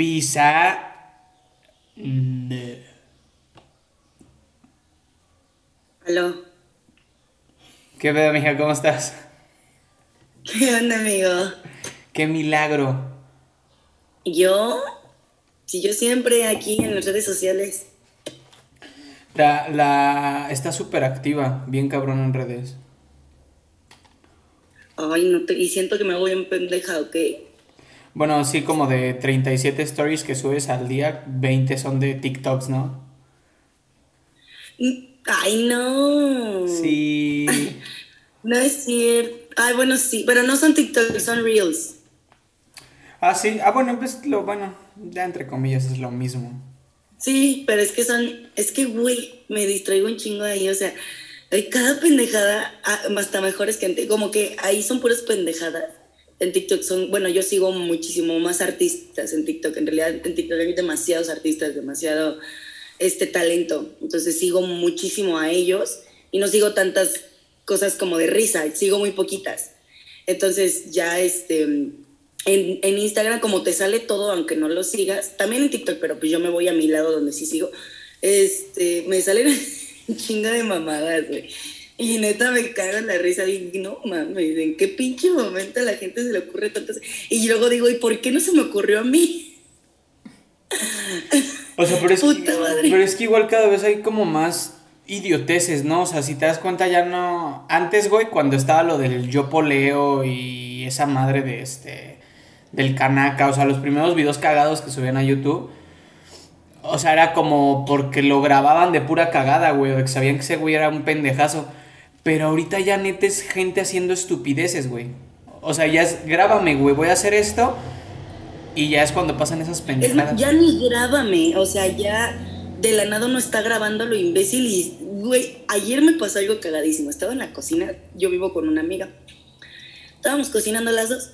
Pisa. Aló. ¿Qué pedo, mija? ¿Cómo estás? ¿Qué onda, amigo? Qué milagro. ¿Yo? Si yo siempre aquí en las redes sociales. La, la está súper activa, bien cabrón en redes. Ay, no te, y siento que me voy en pendeja, ¿ok? Bueno, sí, como de 37 stories que subes al día, 20 son de TikToks, ¿no? Ay, no. Sí. No es cierto. Ay, bueno, sí, pero no son TikToks, son Reels. Ah, sí. Ah, bueno, pues lo bueno, ya entre comillas es lo mismo. Sí, pero es que son, es que, güey, me distraigo un chingo de ahí, o sea, hay cada pendejada, ah, hasta mejores que antes, como que ahí son puras pendejadas. En TikTok son, bueno, yo sigo muchísimo más artistas en TikTok, en realidad en TikTok hay demasiados artistas, demasiado este talento, entonces sigo muchísimo a ellos y no sigo tantas cosas como de risa, sigo muy poquitas. Entonces ya este, en, Instagram como te sale todo, aunque no lo sigas, también en TikTok, pero pues yo me voy a mi lado donde sí sigo, este, me salen chinga de mamadas, güey. Y neta me cagan la risa, y no mames, ¿en qué pinche momento a la gente se le ocurre tantas? Y luego digo, ¿y por qué no se me ocurrió a mí? O sea, pero es, que, pero es que igual cada vez hay como más idioteces, ¿no? O sea, si te das cuenta ya no... Antes, güey, cuando estaba lo del yo poleo y esa madre de este... Del canaca, o sea, los primeros videos cagados que subían a YouTube. O sea, era como porque lo grababan de pura cagada, güey, o que sabían que ese güey era un pendejazo. Pero ahorita ya neta es gente haciendo estupideces, güey. O sea, ya es, grábame, güey, voy a hacer esto. Y ya es cuando pasan esas pendejadas. ya ni grábame, o sea, ya de la nada no está grabando lo imbécil y, güey, ayer me pasó algo cagadísimo. Estaba en la cocina, yo vivo con una amiga. Estábamos cocinando las dos.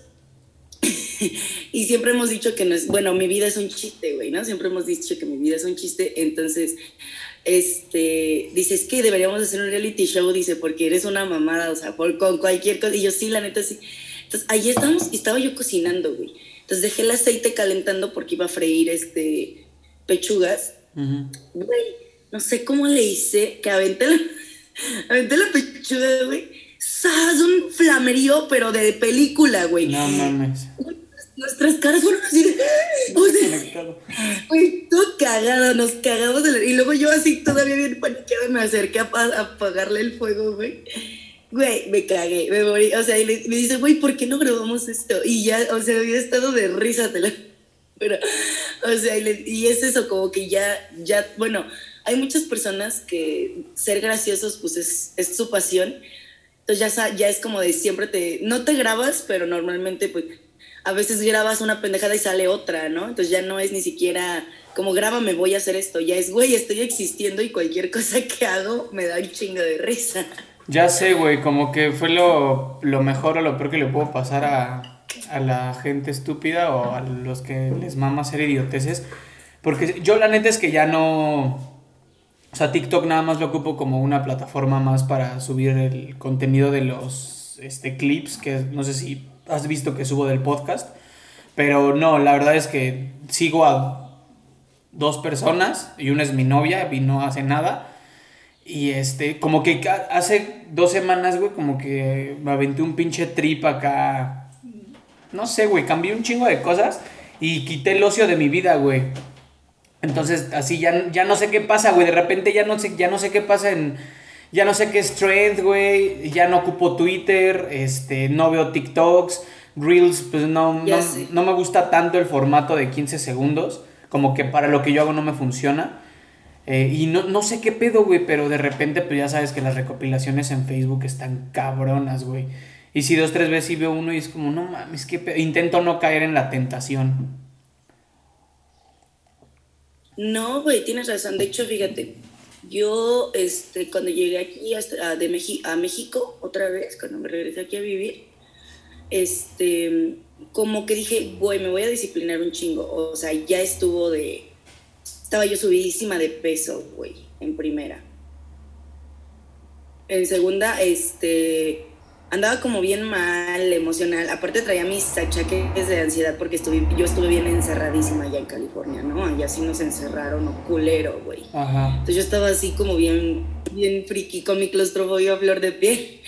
y siempre hemos dicho que no es, bueno, mi vida es un chiste, güey, ¿no? Siempre hemos dicho que mi vida es un chiste, entonces, este, dices que deberíamos hacer un reality show, dice, porque eres una mamada, o sea, por, con cualquier cosa, y yo sí, la neta, sí. Entonces, ahí estábamos, y estaba yo cocinando, güey. Entonces dejé el aceite calentando porque iba a freír, este, pechugas, Güey, no sé cómo le hice que aventé la, aventé la pechuga, güey. ¡Sas! Un flamerío, pero de película, güey. No mames. Nuestras caras fueron así Güey, todo cagado, nos cagamos de la... Y luego yo así todavía bien paniqueada me acerqué a, apagarle el fuego, güey. Güey, me cagué, me morí. O sea, y le, me dice, güey, ¿por qué no grabamos esto? Y ya, o sea, había estado de risa, te lo pero, o sea, y, es eso, como que ya, ya, bueno, hay muchas personas que ser graciosos, pues es, es su pasión. Entonces ya, ya es como de siempre te, no te grabas, pero normalmente pues a veces grabas una pendejada y sale otra, ¿no? Entonces ya no es ni siquiera como grábame, voy a hacer esto, ya es, güey, estoy existiendo y cualquier cosa que hago me da un chingo de risa. Ya sé, güey, como que fue lo, lo mejor o lo peor que le puedo pasar a, a la gente estúpida o a los que les mama hacer idioteces. Porque yo la neta es que ya no... O sea, TikTok nada más lo ocupo como una plataforma más para subir el contenido de los este, clips, que no sé si has visto que subo del podcast. Pero no, la verdad es que sigo a dos personas y una es mi novia y no hace nada. Y este, como que hace dos semanas, güey, como que me aventé un pinche trip acá no sé, güey, cambié un chingo de cosas y quité el ocio de mi vida, güey. Entonces, así ya, ya no sé qué pasa, güey. De repente ya no sé, ya no sé qué pasa en. Ya no sé qué es trend, güey. Ya no ocupo Twitter. Este, no veo TikToks. Reels, pues no, no, me gusta tanto el formato de 15 segundos. Como que para lo que yo hago no me funciona. Eh, y no, no sé qué pedo, güey. Pero de repente, pues ya sabes que las recopilaciones en Facebook están cabronas, güey. Y si dos, tres veces y veo uno y es como, no mames, que intento no caer en la tentación. No, güey, tienes razón. De hecho, fíjate, yo este, cuando llegué aquí a, de a México, otra vez, cuando me regresé aquí a vivir, este, como que dije, güey, me voy a disciplinar un chingo. O sea, ya estuvo de... Estaba yo subidísima de peso, güey, en primera. En segunda, este andaba como bien mal, emocional. Aparte traía mis achaques de ansiedad porque estuve, yo estuve bien encerradísima allá en California, ¿no? Allá sí nos encerraron, o culero, güey. Entonces yo estaba así como bien, bien friki con mi claustrofobia a flor de piel.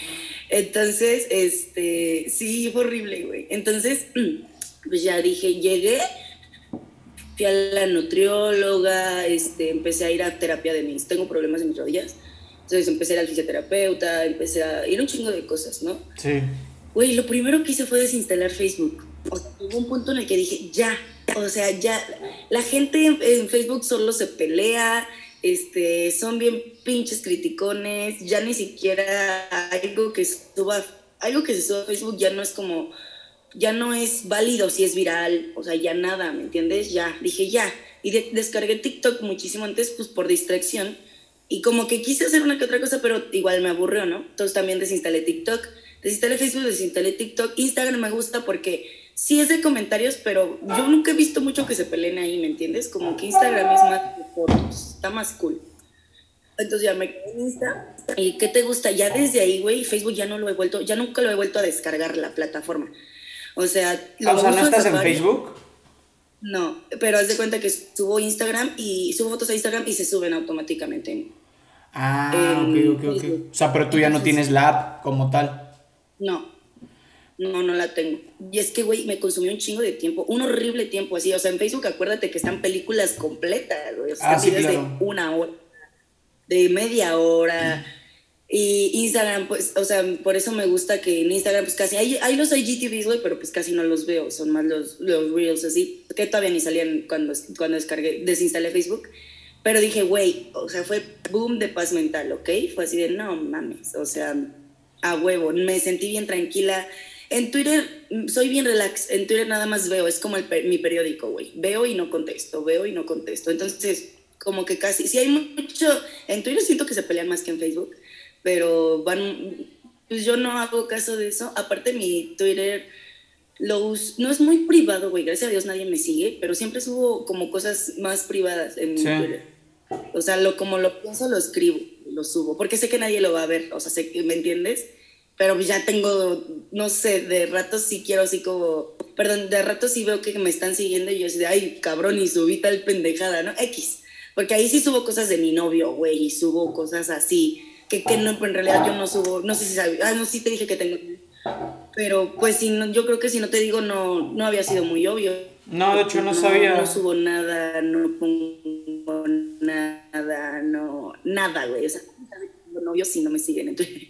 Entonces, este, sí, fue horrible, güey. Entonces, pues ya dije, llegué, fui a la nutrióloga, este, empecé a ir a terapia de mis, tengo problemas en mis rodillas entonces empecé a ir al fisioterapeuta, empecé a ir un chingo de cosas, ¿no? Sí. Güey, lo primero que hice fue desinstalar Facebook. O sea, hubo un punto en el que dije, ya, o sea, ya, la gente en, Facebook solo se pelea, este, son bien pinches criticones, ya ni siquiera algo que suba, algo que se suba a Facebook ya no es como, ya no es válido si es viral, o sea, ya nada, ¿me entiendes? Ya, dije ya. Y descargué TikTok muchísimo antes, pues por distracción y como que quise hacer una que otra cosa, pero igual me aburrió, ¿no? Entonces también desinstalé TikTok, desinstalé Facebook, desinstalé TikTok. Instagram me gusta porque sí es de comentarios, pero yo nunca he visto mucho que se peleen ahí, ¿me entiendes? Como que Instagram es más de fotos, está más cool. Entonces ya me quedé en Insta. ¿Y qué te gusta? Ya desde ahí, güey, Facebook ya no lo he vuelto, ya nunca lo he vuelto a descargar la plataforma. O sea, lo o sea, ¿no estás en Facebook? No, pero haz de cuenta que subo Instagram y subo fotos a Instagram y se suben automáticamente. Ah, ok, ok, ok. O sea, pero tú ya no tienes la app como tal. No, no, no la tengo. Y es que, güey, me consumió un chingo de tiempo, un horrible tiempo así. O sea, en Facebook acuérdate que están películas completas, güey. O sea, ah, de una hora, de media hora. Y Instagram, pues, o sea, por eso me gusta que en Instagram, pues casi, hay, hay los IGTVs, güey, pero pues casi no los veo, son más los, los Reels así, que todavía ni salían cuando, cuando descargué, desinstalé Facebook. Pero dije, güey, o sea, fue boom de paz mental, ¿ok? Fue así de, no mames, o sea, a huevo, me sentí bien tranquila. En Twitter soy bien relax, en Twitter nada más veo, es como el, mi periódico, güey. Veo y no contesto, veo y no contesto. Entonces, como que casi, si hay mucho, en Twitter siento que se pelean más que en Facebook pero van, pues yo no hago caso de eso. Aparte mi Twitter no es muy privado, güey, gracias a Dios nadie me sigue, pero siempre subo como cosas más privadas en mi Twitter. O sea, lo, como lo pienso, lo escribo, lo subo, porque sé que nadie lo va a ver, o sea, sé que, ¿me entiendes? Pero ya tengo, no sé, de ratos sí quiero así como, perdón, de ratos sí veo que me están siguiendo y yo así de, ay, cabrón, y subí tal pendejada, ¿no? X. Porque ahí sí subo cosas de mi novio, güey, y subo cosas así que, que no, en realidad yo no subo, no sé si sabes, ah, no, sí te dije que tengo, pero pues si no, yo creo que si no te digo no, no había sido muy obvio. No, de hecho no, sabía. No subo nada, no pongo nada, no, nada, güey, o sea, tengo novio si no me siguen, entonces...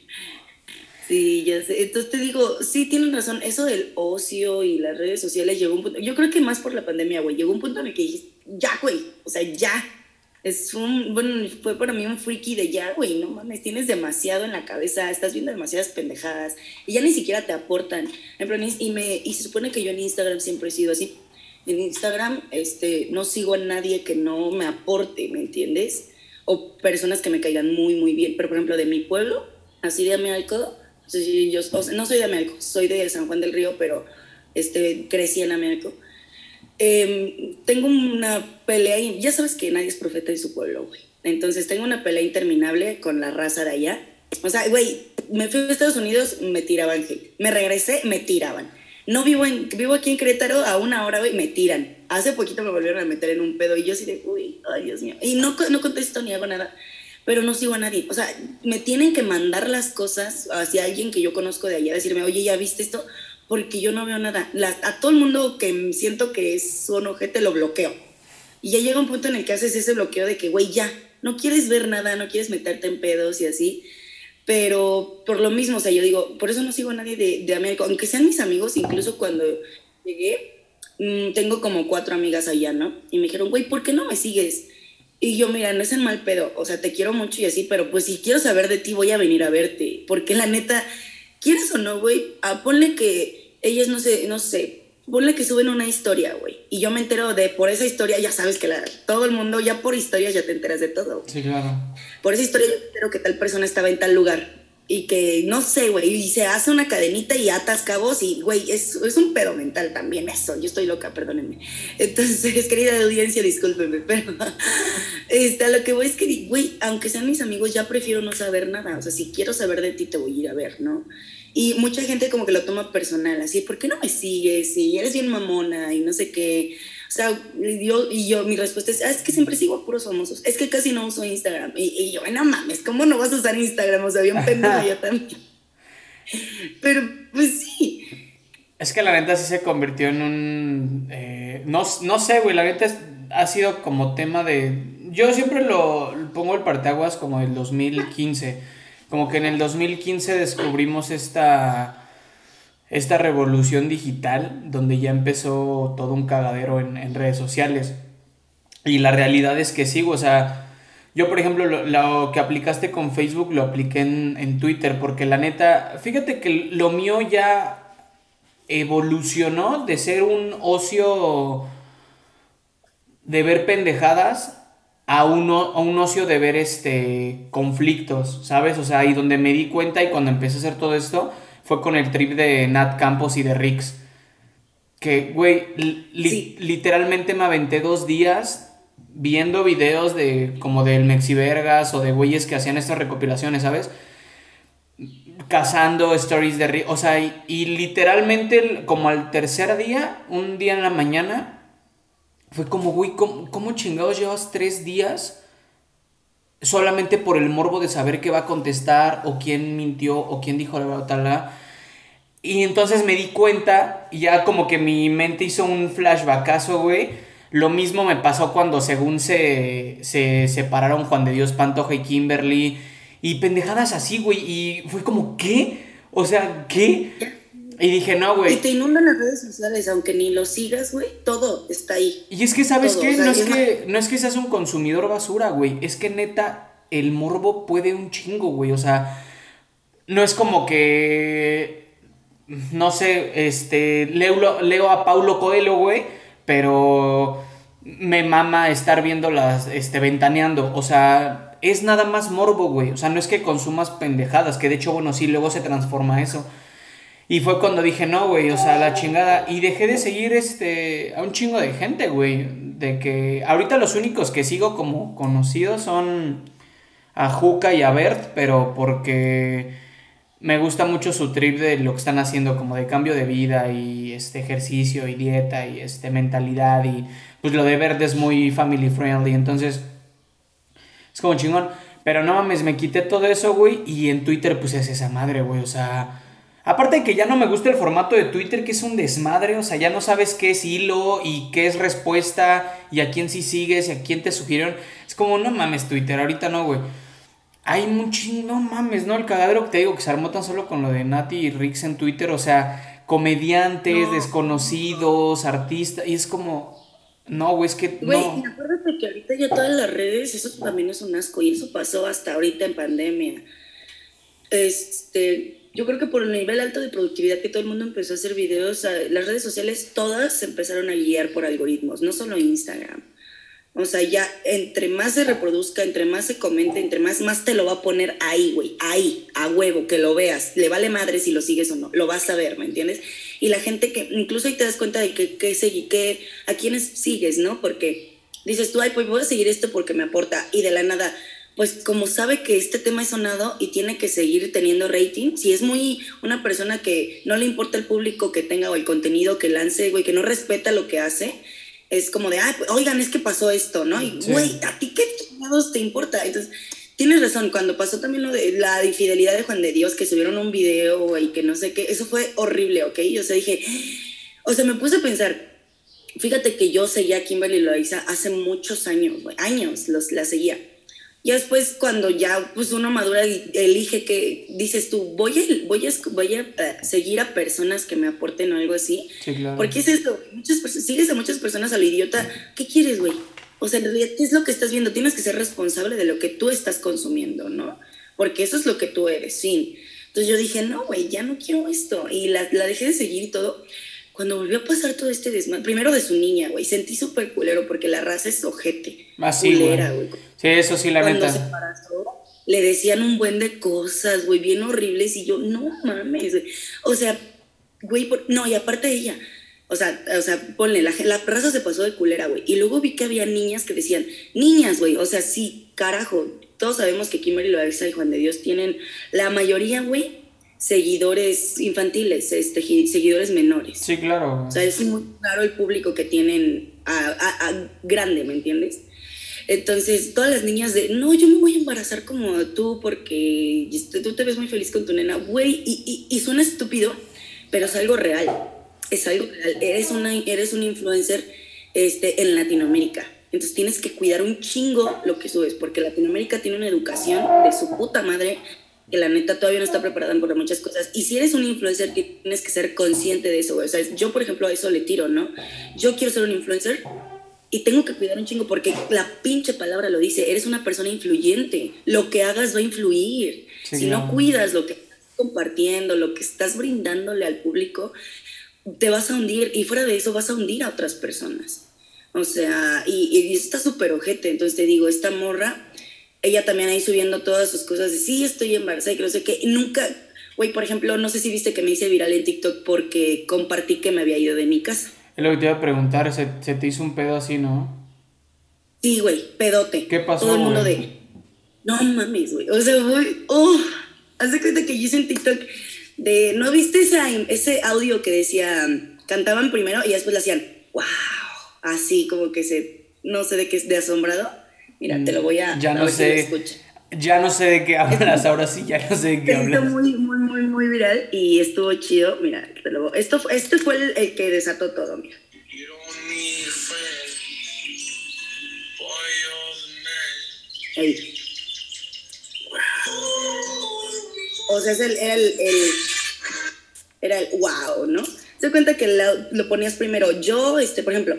Sí, ya sé. Entonces te digo, sí, tienen razón. Eso del ocio y las redes sociales llegó un punto. Yo creo que más por la pandemia, güey. Llegó un punto en el que dije, ya, güey. O sea, ya es un, bueno, fue para mí un freaky de ya, güey, no mames, tienes demasiado en la cabeza, estás viendo demasiadas pendejadas y ya ni siquiera te aportan. Y, me, y se supone que yo en Instagram siempre he sido así. En Instagram este, no sigo a nadie que no me aporte, ¿me entiendes? O personas que me caigan muy, muy bien. Pero, por ejemplo, de mi pueblo, así de Amealco, yo, no soy de Amealco, soy de San Juan del Río, pero este, crecí en Amealco Em, tengo una pelea, y ya sabes que nadie es profeta de su pueblo, güey. Entonces tengo una pelea interminable con la raza de allá. O sea, güey, me fui a Estados Unidos, me tiraban hate. Me regresé, me tiraban. No vivo en, vivo aquí en Querétaro, a una hora, güey, me tiran. Hace poquito me volvieron a meter en un pedo y yo así de, uy, ay, Dios mío. Y no, no contesto ni hago nada, pero no sigo a nadie. O sea, me tienen que mandar las cosas hacia alguien que yo conozco de allá, decirme, oye, ¿ya viste esto? Porque yo no veo nada. a todo el mundo que siento que es un ojete lo bloqueo. Y ya llega un punto en el que haces ese bloqueo de que, güey, ya, no quieres ver nada, no quieres meterte en pedos y así. Pero por lo mismo, o sea, yo digo, por eso no sigo a nadie de, de América, aunque sean mis amigos, incluso cuando llegué, mm, tengo como cuatro amigas allá, ¿no? Y me dijeron, güey, ¿por qué no me sigues? Y yo, mira, no es en mal pedo, o sea, te quiero mucho y así, pero pues si quiero saber de ti, voy a venir a verte, porque la neta, ¿quieres o no, güey? Ah, ponle que ellas no sé, no sé, ponle que suben una historia, güey. Y yo me entero de, por esa historia, ya sabes que la, todo el mundo, ya por historias ya te enteras de todo. Sí, claro. Por esa historia yo me entero que tal persona estaba en tal lugar. Y que, no sé, güey, y se hace una cadenita y atas cabos y, güey, es, es un pedo mental también eso. Yo estoy loca, perdónenme. Entonces, querida audiencia, discúlpenme, pero este, a lo que voy es que, güey, aunque sean mis amigos, ya prefiero no saber nada. O sea, si quiero saber de ti, te voy a ir a ver, ¿no? Y mucha gente como que lo toma personal, así, ¿por qué no me sigues? Y eres bien mamona y no sé qué. O sea, yo, y yo, mi respuesta es, ah, es que siempre sigo a puros famosos. Es que casi no uso Instagram. Y, y yo, no mames, ¿cómo no vas a usar Instagram? O sea, bien pendejo yo también. Pero, pues sí. Es que la neta sí se convirtió en un... Eh, no, no sé, güey, la neta ha sido como tema de... Yo siempre lo pongo el parteaguas como el 2015. Como que en el 2015 descubrimos esta esta revolución digital donde ya empezó todo un cagadero en, redes sociales. Y la realidad es que sigo, o sea, yo por ejemplo lo, que aplicaste con Facebook lo apliqué en, en, Twitter porque la neta, fíjate que lo mío ya evolucionó de ser un ocio de ver pendejadas a, uno, a un ocio de ver este conflictos, ¿sabes? O sea, ahí donde me di cuenta y cuando empecé a hacer todo esto, fue con el trip de Nat Campos y de Rix. Que, güey, literalmente me aventé dos días viendo videos de como del Mexivergas o de güeyes que hacían estas recopilaciones, ¿sabes? Cazando stories de Rix. O sea, y, literalmente como al tercer día, un día en la mañana, fue como, güey, ¿cómo, ¿cómo, chingados llevas tres días solamente por el morbo de saber qué va a contestar o quién mintió o quién dijo la verdad. Y entonces me di cuenta y ya como que mi mente hizo un flashbackazo, güey. Lo mismo me pasó cuando según se, se separaron Juan de Dios Pantoja y Kimberly. Y pendejadas así, güey. Y fue como, ¿qué? O sea, ¿qué? Y dije, no, güey. Y te inundan las redes sociales, aunque ni lo sigas, güey, todo está ahí. Y es que, ¿sabes qué? no, es que no es que seas un consumidor basura, güey. Es que neta, el morbo puede un chingo, güey. O sea, no es como que. No sé, este. Leo, leo a Paulo Coelho, güey. Pero me mama estar viendo las. Este, ventaneando. O sea, es nada más morbo, güey. O sea, no es que consumas pendejadas. Que de hecho, bueno, sí, luego se transforma eso. Y fue cuando dije, no, güey, o sea, la chingada. Y dejé de seguir este, a un chingo de gente, güey. De que ahorita los únicos que sigo como conocidos son a Juca y a Bert, pero porque me gusta mucho su trip de lo que están haciendo, como de cambio de vida y este ejercicio y dieta y este mentalidad. Y pues lo de Bert es muy family friendly, entonces es como chingón. Pero no mames, me quité todo eso, güey, y en Twitter pues es esa madre, güey, o sea Aparte de que ya no me gusta el formato de Twitter, que es un desmadre, o sea, ya no sabes qué es hilo y qué es respuesta y a quién sí sigues y a quién te sugirieron. Es como, no mames Twitter, ahorita no, güey. Hay mucho, no mames, ¿no? El cagadero que te digo que se armó tan solo con lo de Nati y Rix en Twitter, o sea, comediantes, desconocidos, artistas, y es como, no, güey, es que güey, no. acuérdate que ahorita ya todas las redes, eso también es un asco, y eso pasó hasta ahorita en pandemia. Este, yo creo que por el nivel alto de productividad que todo el mundo empezó a hacer videos, las redes sociales todas se empezaron a guiar por algoritmos, no solo Instagram. O sea, ya entre más se reproduzca, entre más se comente, entre más, más te lo va a poner ahí, güey, ahí, a huevo, que lo veas. Le vale madre si lo sigues o no, lo vas a ver, ¿me entiendes? Y la gente que, incluso ahí te das cuenta de que, que, que a quiénes sigues, ¿no? Porque dices tú, ay, pues voy a seguir esto porque me aporta. Y de la nada, pues como sabe que este tema es sonado y tiene que seguir teniendo rating, si es muy una persona que no le importa el público que tenga o el contenido que lance, güey, que no respeta lo que hace, es como de, ah, oigan, es que pasó esto, ¿no? Y, güey, ¿a ti qué chingados te importa? Entonces, tienes razón, cuando pasó también lo de la infidelidad de Juan de Dios, que subieron un video, güey, que no sé qué, eso fue horrible, ¿ok? O sea, dije, o sea, me puse a pensar, fíjate que yo seguía a Kimberly Loaiza hace muchos años, güey, años los, la seguía y después cuando ya pues uno madura y elige que dices tú, voy a, voy a, voy a eh, seguir a personas que me aporten o algo así. Sí, claro. Porque es esto, muchas sigues a muchas personas al idiota, ¿qué quieres, güey? O sea, en realidad, ¿qué es lo que estás viendo? Tienes que ser responsable de lo que tú estás consumiendo, ¿no? Porque eso es lo que tú eres, sí. Entonces yo dije, no, güey, ya no quiero esto. Y la, la dejé de seguir y todo cuando volvió a pasar todo este desmadre, primero de su niña, güey, sentí súper culero porque la raza es ojete. Así, ah, culera, güey. Sí, eso sí, la Cuando se embarazó, le decían un buen de cosas, güey, bien horribles, y yo, no mames, O sea, güey, no, y aparte de ella, o sea, o sea, ponle, la, la raza se pasó de culera, güey. Y luego vi que había niñas que decían, niñas, güey, o sea, sí, carajo, todos sabemos que Kimberly Loaiza y Juan de Dios tienen, la mayoría, güey, seguidores infantiles, este, seguidores menores. Sí, claro. O sea, es muy claro el público que tienen a, grande, ¿me entiendes? Entonces, todas las niñas de, no, yo me voy a embarazar como tú porque tú te ves muy feliz con tu nena, güey, y, y, suena estúpido, pero es algo real, es algo real. Eres, una, eres un influencer este, en Latinoamérica. Entonces tienes que cuidar un chingo lo que subes, porque Latinoamérica tiene una educación de su puta madre que la neta todavía no está preparada para muchas cosas. Y si eres un influencer, tienes que ser consciente de eso, O sea, yo, por ejemplo, a eso le tiro, ¿no? Yo quiero ser un influencer y tengo que cuidar un chingo porque la pinche palabra lo dice, eres una persona influyente. Lo que hagas va a influir. si no cuidas lo que estás compartiendo, lo que estás brindándole al público, te vas a hundir y fuera de eso vas a hundir a otras personas. O sea, y, y está súper ojete. Entonces te digo, esta morra ella también ahí subiendo todas sus cosas de sí, estoy embarazada y que no sé qué. nunca, güey, por ejemplo, no sé si viste que me hice viral en TikTok porque compartí que me había ido de mi casa. Es lo que te iba a preguntar, ¿se, te hizo un pedo así, no? Sí, güey, pedote. ¿Qué pasó? Todo el mundo de, no mames, güey. O sea, güey, oh, haz de cuenta que yo hice en TikTok de, ¿no viste ese, ese audio que decía, cantaban primero y después le hacían, wow, así como que se, no sé de qué es, de asombrado? Mira, te lo voy a. Ya no sé. ya no sé de qué hablas, ahora sí, ya no sé de qué hablas. muy, muy, muy, muy viral y estuvo chido. Mira, te lo, esto, este fue el, que desató todo, mira. O sea, es el, era el, era el wow, ¿no? Se cuenta que lo ponías primero. Yo, este, por ejemplo,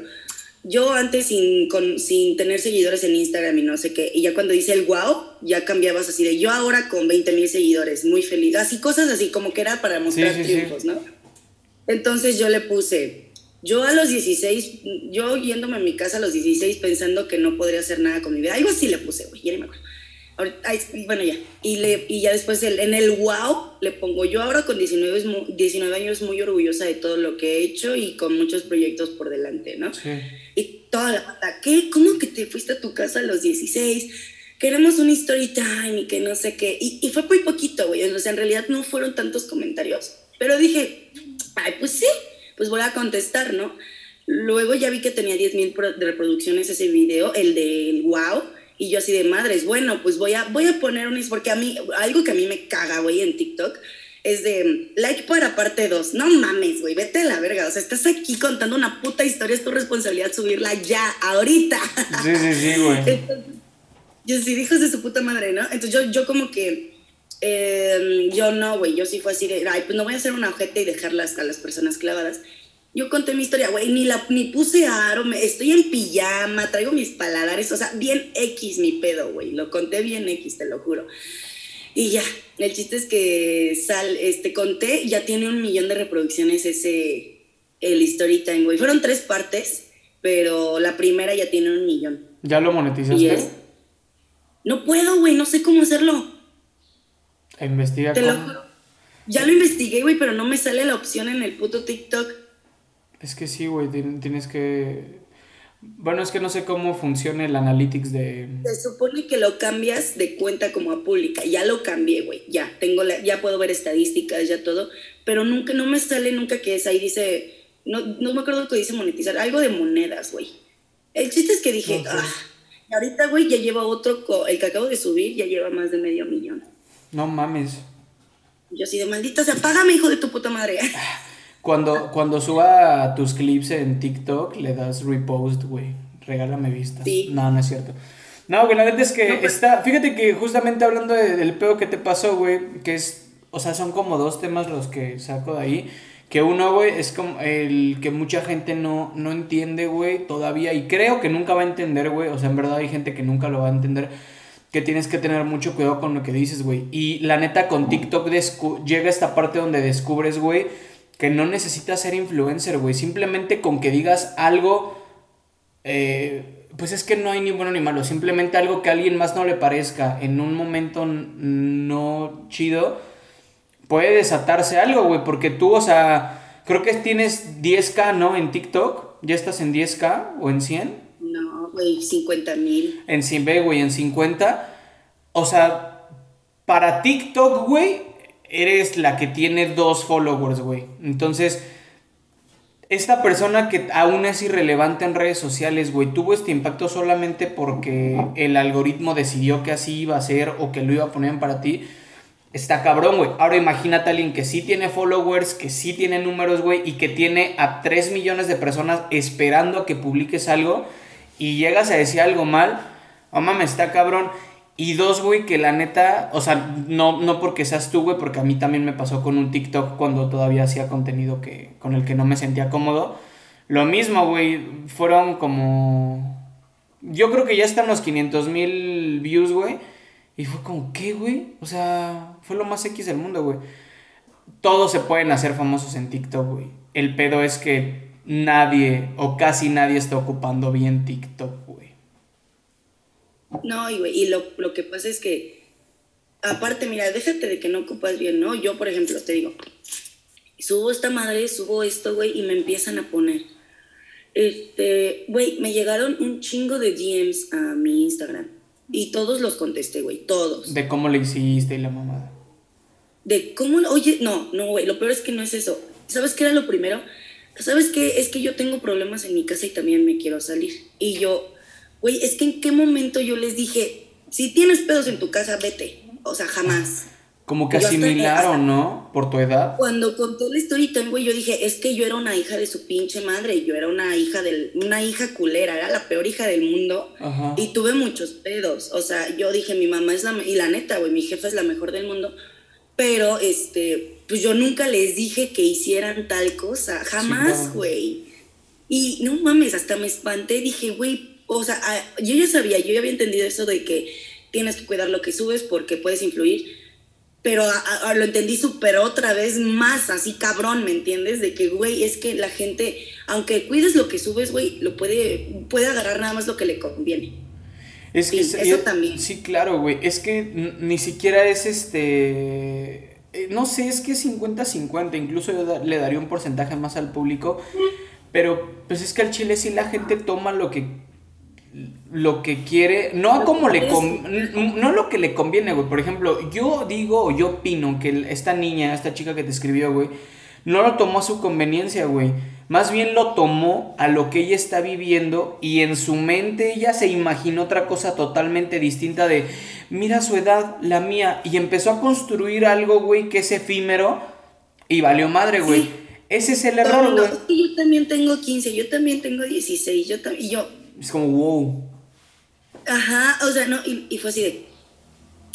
yo antes sin, con, sin tener seguidores en Instagram y no sé qué, y ya cuando dice el wow, ya cambiabas así de yo ahora con 20 mil seguidores, muy feliz, así cosas así como que era para mostrar triunfos, ¿no? Entonces yo le puse, yo a los 16, yo yéndome a mi casa a los 16 pensando que no podría hacer nada con mi vida, algo así le puse, güey, ya ni me acuerdo bueno, ya. Y, le, y ya después el, en el wow le pongo yo ahora con 19, 19 años muy orgullosa de todo lo que he hecho y con muchos proyectos por delante, ¿no? Sí. Y toda la pata, ¿qué? ¿Cómo que te fuiste a tu casa a los 16? Queremos un story time y que no sé qué. Y, y fue muy poquito, güey. O sea, en realidad no fueron tantos comentarios. Pero dije, ay, pues sí, pues voy a contestar, ¿no? Luego ya vi que tenía 10.000 reproducciones ese video, el del wow y yo así de madres, bueno, pues voy a, voy a poner un... Porque a mí, algo que a mí me caga, güey, en TikTok, es de like para parte 2. No mames, güey, vete a la verga. O sea, estás aquí contando una puta historia, es tu responsabilidad subirla ya, ahorita. Sí, sí, sí, güey. yo sí, hijos de su puta madre, ¿no? Entonces yo, yo como que... Em, yo no, güey, yo sí fue así de, ay, pues no voy a hacer una ojete y dejarlas a las personas clavadas. Yo conté mi historia, güey, ni, la, ni puse aro, me, estoy en pijama, traigo mis paladares, o sea, bien X mi pedo, güey, lo conté bien X, te lo juro. Y ya, el chiste es que sal, este, conté, ya tiene un millón de reproducciones ese, el story time, güey. Fueron tres partes, pero la primera ya tiene un millón. ¿Ya lo monetizaste? No puedo, güey, no sé cómo hacerlo. Investiga Te lo juro. Ya lo investigué, güey, pero no me sale la opción en el puto TikTok. Es que sí, güey, tienes que... Bueno, es que no sé cómo funciona el analytics de... Se supone que lo cambias de cuenta como a pública. Ya lo cambié, güey. Ya, tengo la, ya puedo ver estadísticas, ya todo. Pero nunca, no me sale nunca que es ahí dice... No, no me acuerdo que dice monetizar. Algo de monedas, güey. El chiste es que dije, ah, y ahorita, güey, ya lleva otro... El que acabo de subir ya lleva más de medio millón. No mames. Yo así de maldita sea, págame, hijo de tu puta madre. Cuando, cuando suba tus clips en TikTok, le das repost, güey. Regálame vistas. Sí. No, no es cierto. No, güey, la verdad es que pues está. Fíjate que justamente hablando del pedo que te pasó, güey, que es. O sea, son como dos temas los que saco de ahí. Que uno, güey, es como el que mucha gente no, no entiende, güey, todavía. Y creo que nunca va a entender, güey. O sea, en verdad hay gente que nunca lo va a entender. Que tienes que tener mucho cuidado con lo que dices, güey. Y la neta, con TikTok llega esta parte donde descubres, güey que no necesitas ser influencer, güey. Simplemente con que digas algo, eh, pues es que no hay ni bueno ni malo. Simplemente algo que a alguien más no le parezca en un momento no chido, puede desatarse algo, güey. Porque tú, o sea, creo que tienes 10k, ¿no? En TikTok. ¿Ya estás en 10k o en 100? No, güey, 50 mil. En 100, güey, en 50. O sea, para TikTok, güey, eres la que tiene dos followers, güey. Entonces, esta persona que aún es irrelevante en redes sociales, güey, tuvo este impacto solamente porque el algoritmo decidió que así iba a ser o que lo iba a poner para ti. Está cabrón, güey. Ahora imagínate a alguien que sí tiene followers, que sí tiene números, güey, y que tiene a 3 millones de personas esperando a que publiques algo y llegas a decir algo mal. Oh mames, está cabrón. Y dos, güey, que la neta, o sea, no, no porque seas tú, güey, porque a mí también me pasó con un TikTok cuando todavía hacía contenido que, con el que no me sentía cómodo. Lo mismo, güey, fueron como... Yo creo que ya están los 500 mil views, güey. Y fue como, ¿qué, güey? O sea, fue lo más X del mundo, güey. Todos se pueden hacer famosos en TikTok, güey. El pedo es que nadie o casi nadie está ocupando bien TikTok, güey. No, y, güey, y lo, lo que pasa es que, aparte, mira, déjate de que no ocupas bien, ¿no? Yo, por ejemplo, te digo, subo esta madre, subo esto, güey, y me empiezan a poner. Este, güey, me llegaron un chingo de DMs a mi Instagram. Y todos los contesté, güey, todos. De cómo le hiciste y la mamada. De cómo, oye, no, no, güey, lo peor es que no es eso. ¿Sabes qué era lo primero? ¿Sabes qué? Es que yo tengo problemas en mi casa y también me quiero salir. Y yo, Güey, es que en qué momento yo les dije, si tienes pedos en tu casa, vete. O sea, jamás. Como que asimilaron, ¿no? Por tu edad. Cuando contó la historia, güey, yo dije, es que yo era una hija de su pinche madre, yo era una hija del, una hija culera, era la peor hija del mundo. Y tuve muchos pedos. O sea, yo dije, mi mamá es la, y la neta, güey, mi jefa es la mejor del mundo. Pero, este, pues yo nunca les dije que hicieran tal cosa, jamás, güey. y no mames, hasta me espanté, dije, güey, o sea, yo ya sabía, yo ya había entendido eso de que tienes que cuidar lo que subes porque puedes influir, pero lo entendí súper otra vez más, así cabrón, ¿me entiendes? De que, güey, es que la gente, aunque cuides lo que subes, güey, lo puede, puede agarrar nada más lo que le conviene. Es que eso también. Sí, claro, güey. Es que ni siquiera es este. Eh, no sé, es que es 50-50. Incluso yo le daría un porcentaje más al público. Pero, pues es que al chile sí la gente toma lo que lo que quiere, no como le no lo que le conviene, güey. Por ejemplo, yo digo o yo opino que esta niña, esta chica que te escribió, güey, no lo tomó a su conveniencia, güey. Más bien lo tomó a lo que ella está viviendo y en su mente ella se imaginó otra cosa totalmente distinta de, mira su edad, la mía, y empezó a construir algo, güey, que es efímero y valió madre, güey. Ese es el error, güey. yo también tengo 15, yo también tengo 16, yo también, y yo, es como, wow. Ajá, o sea, no, y, fue así de,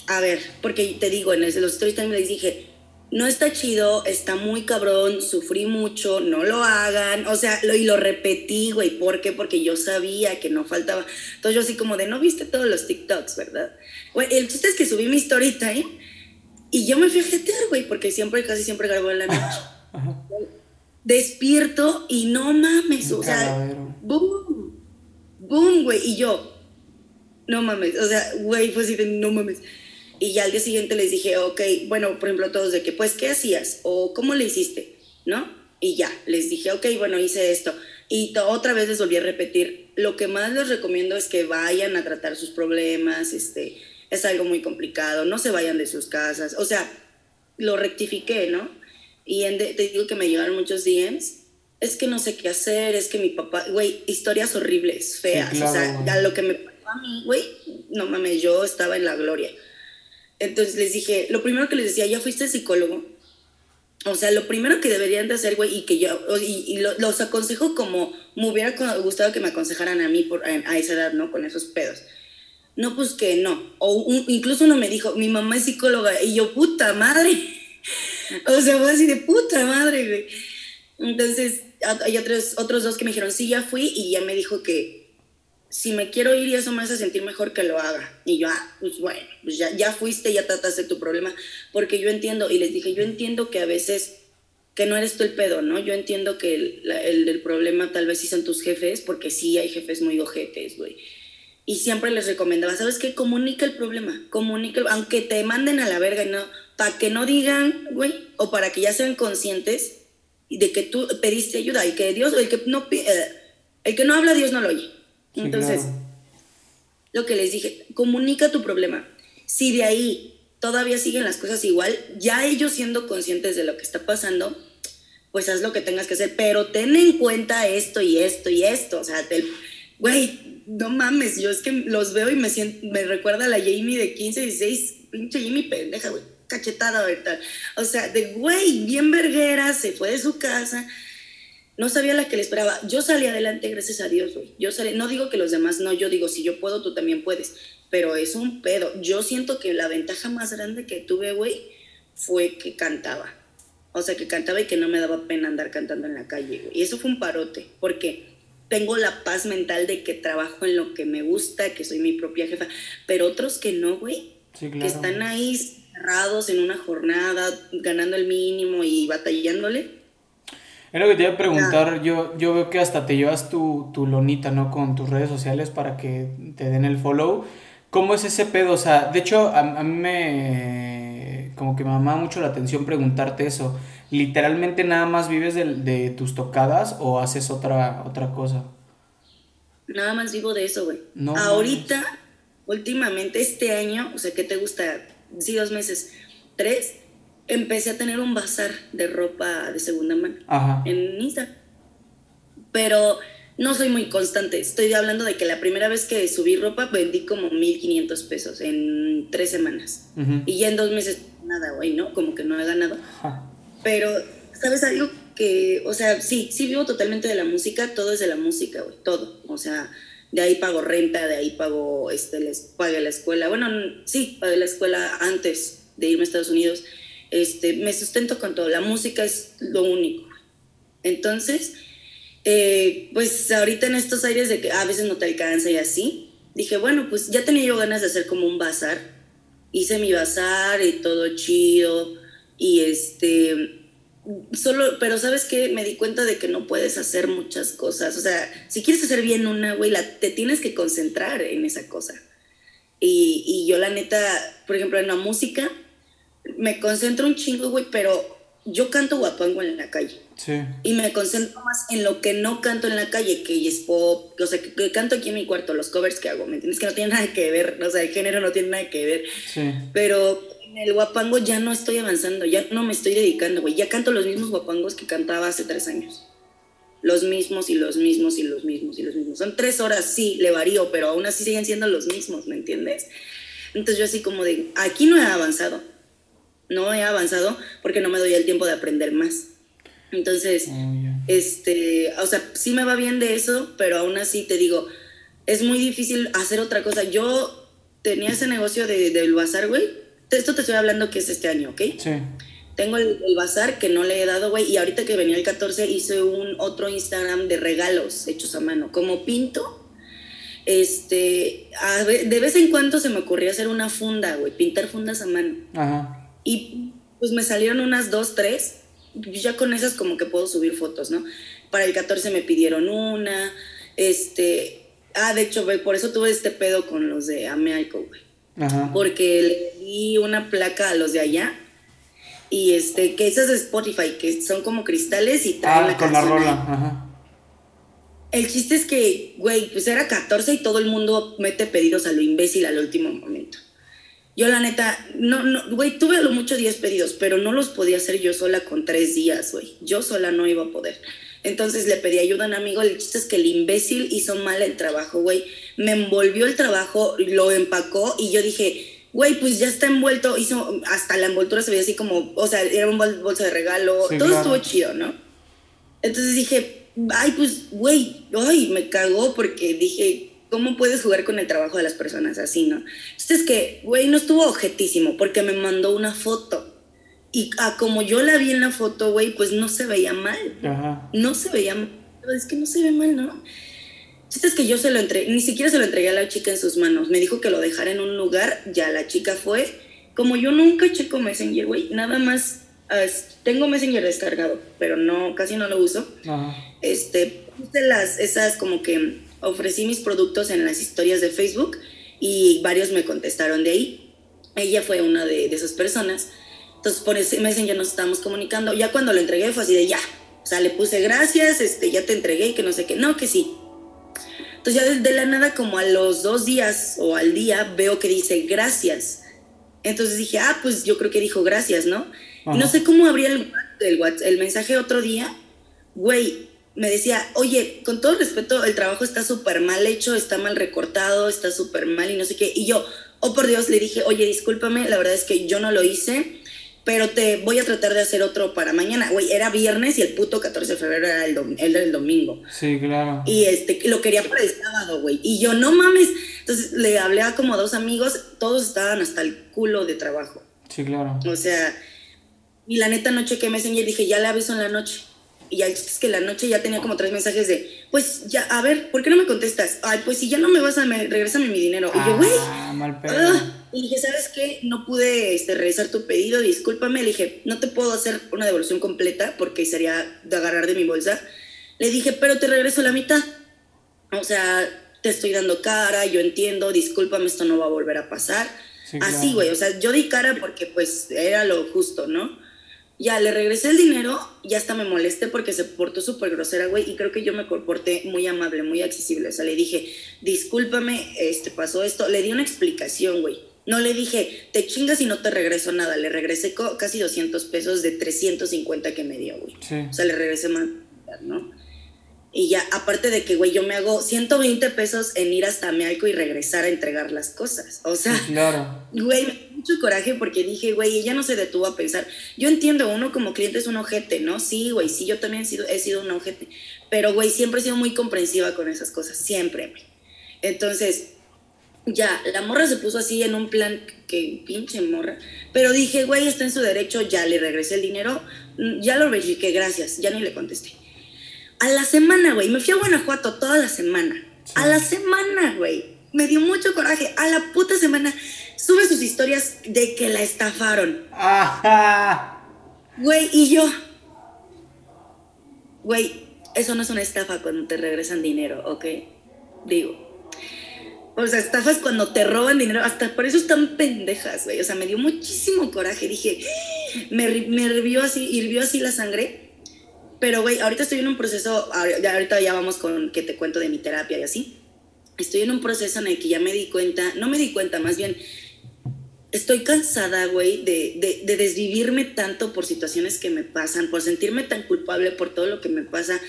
a ver, porque te digo, en el, los stories también les dije, no está chido, está muy cabrón, sufrí mucho, no lo hagan, o sea, lo, y lo repetí, güey, ¿por qué? Porque yo sabía que no faltaba. Entonces yo así como de, no viste todos los TikToks, ¿verdad? Güey, el chiste es que subí mi story time y yo me fui a jetear, güey, porque siempre, casi siempre grabo en la noche. Despierto y no mames, o sea, boom, ¡Bum, güey! Y yo, no mames, o sea, güey, fue así de, no mames. Y ya al día siguiente les dije, ok, bueno, por ejemplo, todos de que, pues, ¿qué hacías? ¿O cómo le hiciste? ¿No? Y ya, les dije, ok, bueno, hice esto. Y otra vez les volví a repetir, lo que más les recomiendo es que vayan a tratar sus problemas, este, es algo muy complicado, no se vayan de sus casas. O sea, lo rectifiqué, ¿no? Y te digo que me llegaron muchos DMs es que no sé qué hacer, es que mi papá, güey, historias horribles, feas, o sea, ya lo que me pasó a mí, güey, no mames, yo estaba en la gloria. Entonces les dije, lo primero que les decía, ¿ya fuiste psicólogo? O sea, lo primero que deberían de hacer, güey, y que yo, y, los aconsejo como me hubiera gustado que me aconsejaran a mí por, a esa edad, ¿no? Con esos pedos. No, pues que no. O incluso uno me dijo, mi mamá es psicóloga, y yo, puta madre. o sea, fue así de puta madre, güey. Entonces, hay otros, otros dos que me dijeron, sí, ya fui y ya me dijo que si me quiero ir y eso me hace sentir mejor que lo haga. Y yo, ah, pues bueno, pues ya, fuiste, ya trataste tu problema, porque yo entiendo, y les dije, yo entiendo que a veces, que no eres tú el pedo, ¿no? Yo entiendo que el, el, problema tal vez sí son tus jefes, porque sí hay jefes muy ojetes, güey. Y siempre les recomendaba, ¿sabes qué? Comunica el problema, comunica, aunque te manden a la verga y no, para que no digan, güey, o para que ya sean conscientes de que tú pediste ayuda y que Dios, el que no, eh, el que no habla, Dios no lo oye. Entonces, lo que les dije, comunica tu problema. Si de ahí todavía siguen las cosas igual, ya ellos siendo conscientes de lo que está pasando, pues haz lo que tengas que hacer, pero ten en cuenta esto y esto y esto, o sea, güey, no mames, yo es que los veo y me siento, me recuerda a la Jamie de 15, 16, pinche Jamie pendeja, güey, cachetada ahorita, o sea, de güey, bien verguera, se fue de su casa, no sabía la que le esperaba. Yo salí adelante, gracias a Dios, güey. Yo salí, no digo que los demás no, yo digo, si yo puedo, tú también puedes. Pero es un pedo. Yo siento que la ventaja más grande que tuve, güey, fue que cantaba. O sea, que cantaba y que no me daba pena andar cantando en la calle, güey. Y eso fue un parote, porque tengo la paz mental de que trabajo en lo que me gusta, que soy mi propia jefa. Pero otros que no, güey, que están ahí cerrados en una jornada, ganando el mínimo y batallándole es lo que te iba a preguntar, yo, yo veo que hasta te llevas tu, tu lonita, ¿no? Con tus redes sociales para que te den el follow. ¿Cómo es ese pedo? O sea, de hecho, a, mí me... como que me llama mucho la atención preguntarte eso. ¿Literalmente nada más vives de, de tus tocadas o haces otra, otra cosa? Nada más vivo de eso, güey. No, Ahorita, últimamente, este año, o sea, ¿qué te gusta? Sí, dos meses, tres empecé a tener un bazar de ropa de segunda mano en Instagram. Pero no soy muy constante. Estoy hablando de que la primera vez que subí ropa vendí como 1500 pesos en tres semanas. Y ya en dos meses, nada, güey, ¿no? Como que no he ganado. Pero, ¿sabes algo? Que, o sea, sí, sí vivo totalmente de la música, todo es de la música, güey, todo. O sea, de ahí pago renta, de ahí pago, este, les pagué la escuela. Bueno, sí, pagué la escuela antes de irme a Estados Unidos este, me sustento con todo, la música es lo único. Entonces, eh, pues ahorita en estos aires de que a veces no te alcanza y así, dije, bueno, pues ya tenía yo ganas de hacer como un bazar. Hice mi bazar y todo chido. Y este, solo, pero sabes qué, me di cuenta de que no puedes hacer muchas cosas. O sea, si quieres hacer bien una, güey, te tienes que concentrar en esa cosa. Y, y yo la neta, por ejemplo, en la música, me concentro un chingo, güey, pero yo canto guapango en la calle. Sí. Y me concentro más en lo que no canto en la calle, que es pop, o sea, que, canto aquí en mi cuarto, los covers que hago, ¿me entiendes? Que no tiene nada que ver, o sea, el género no tiene nada que ver. Sí. Pero en el guapango ya no estoy avanzando, ya no me estoy dedicando, güey. Ya canto los mismos guapangos que cantaba hace tres años. Los mismos y los mismos y los mismos y los mismos. Son tres horas, sí, le varío, pero aún así siguen siendo los mismos, ¿me entiendes? Entonces yo así como de, aquí no he avanzado no he avanzado porque no me doy el tiempo de aprender más. Entonces, oh, este, o sea, sí me va bien de eso, pero aún así te digo, es muy difícil hacer otra cosa. Yo tenía ese negocio de, del bazar, güey. Esto te estoy hablando que es este año, ¿ok? Sí. Tengo el, bazar que no le he dado, güey, y ahorita que venía el 14 hice un otro Instagram de regalos hechos a mano, como pinto. Este, de vez en cuando se me ocurría hacer una funda, güey, pintar fundas a mano. Ajá. Y pues me salieron unas dos, tres. Ya con esas como que puedo subir fotos, ¿no? Para el 14 me pidieron una. Este. Ah, de hecho, por eso tuve este pedo con los de Amealco, güey. Ajá. Porque le di una placa a los de allá. Y este, que esas de Spotify, que son como cristales y tal. Ah, con la rola, ajá. El chiste es que, güey, pues era 14 y todo el mundo mete pedidos a lo imbécil al último momento. Yo la neta, no, no, güey, tuve a lo mucho 10 pedidos, pero no los podía hacer yo sola con tres días, güey. Yo sola no iba a poder. Entonces le pedí ayuda a un amigo, el chiste es que el imbécil hizo mal el trabajo, güey. Me envolvió el trabajo, lo empacó y yo dije, güey, pues ya está envuelto, hizo, hasta la envoltura se veía así como, o sea, era un bolso de regalo, todo estuvo chido, ¿no? Entonces dije, ay, pues, güey, ay, me cagó porque dije, ¿Cómo puedes jugar con el trabajo de las personas así, no? Entonces, es que, güey, no estuvo objetísimo porque me mandó una foto. Y a como yo la vi en la foto, güey, pues no se veía mal. Ajá. No se veía mal. Es que no se ve mal, ¿no? Entonces es que yo se lo entregué, ni siquiera se lo entregué a la chica en sus manos. Me dijo que lo dejara en un lugar, ya la chica fue. Como yo nunca checo Messenger, güey, nada más tengo Messenger descargado, pero no, casi no lo uso. Ajá. Este, puse las, esas como que ofrecí mis productos en las historias de Facebook y varios me contestaron de ahí. Ella fue una de, esas personas. Entonces por ese Messenger nos estábamos comunicando. Ya cuando lo entregué fue así de ya. O sea, le puse gracias, este, ya te entregué y que no sé qué. No, que sí. Entonces ya desde la nada como a los dos días o al día veo que dice gracias. Entonces dije, ah, pues yo creo que dijo gracias, ¿no? Y no sé cómo abría el, el, el mensaje otro día, güey, me decía, oye, con todo respeto, el trabajo está súper mal hecho, está mal recortado, está súper mal y no sé qué. Y yo, oh por Dios, le dije, oye, discúlpame, la verdad es que yo no lo hice, pero te voy a tratar de hacer otro para mañana. Güey, era viernes y el puto 14 de febrero era el, era el domingo. Sí, claro. Y este, lo quería para el sábado, güey. Y yo, no mames. Entonces le hablé a como dos amigos, todos estaban hasta el culo de trabajo. Sí, claro. O sea, y la neta no chequé Messenger, dije, ya le aviso en la noche. Y ya es que la noche ya tenía como tres mensajes de, pues ya, a ver, ¿por qué no me contestas? Ay, pues si ya no me vas a, me, regrésame mi dinero. Y yo, güey. Ah, mal pedo. Ah, y dije, ¿sabes qué? No pude este, revisar tu pedido, discúlpame. Le dije, no te puedo hacer una devolución completa porque sería de agarrar de mi bolsa. Le dije, pero te regreso la mitad. O sea, te estoy dando cara, yo entiendo, discúlpame, esto no va a volver a pasar. Así, güey, o sea, yo di cara porque pues era lo justo, ¿no? Ya le regresé el dinero y hasta me molesté porque se portó súper grosera, güey, y creo que yo me comporté muy amable, muy accesible. O sea, le dije, discúlpame, este, pasó esto. Le di una explicación, güey. No le dije, te chingas y no te regreso nada. Le regresé casi 200 pesos de 350 que me dio, güey. O sea, le regresé más, ¿no? Y ya, aparte de que, güey, yo me hago 120 pesos en ir hasta Mealco y regresar a entregar las cosas. O sea, claro. güey, mucho coraje porque dije, güey, ella no se detuvo a pensar. Yo entiendo, uno como cliente es un ojete, ¿no? Sí, güey, sí, yo también he sido, he sido un ojete. Pero, güey, siempre he sido muy comprensiva con esas cosas, siempre, güey. Entonces, ya, la morra se puso así en un plan que pinche morra. Pero dije, güey, está en su derecho, ya le regresé el dinero, ya lo verifiqué, gracias, ya ni le contesté. A la semana, güey. Me fui a Guanajuato toda la semana. A la semana, güey. Me dio mucho coraje. A la puta semana sube sus historias de que la estafaron. Ajá. Güey, y yo. Güey, eso no es una estafa cuando te regresan dinero, ¿ok? Digo. O sea, estafas cuando te roban dinero. Hasta por eso están pendejas, güey. O sea, me dio muchísimo coraje. Dije, me, me hirvió así, hirvió así la sangre. Pero, güey, ahorita estoy en un proceso, ahorita ya vamos con que te cuento de mi terapia y así. Estoy en un proceso en el que ya me di cuenta, no me di cuenta, más bien, estoy cansada, güey, de, de, desvivirme tanto por situaciones que me pasan, por sentirme tan culpable por todo lo que me pasa,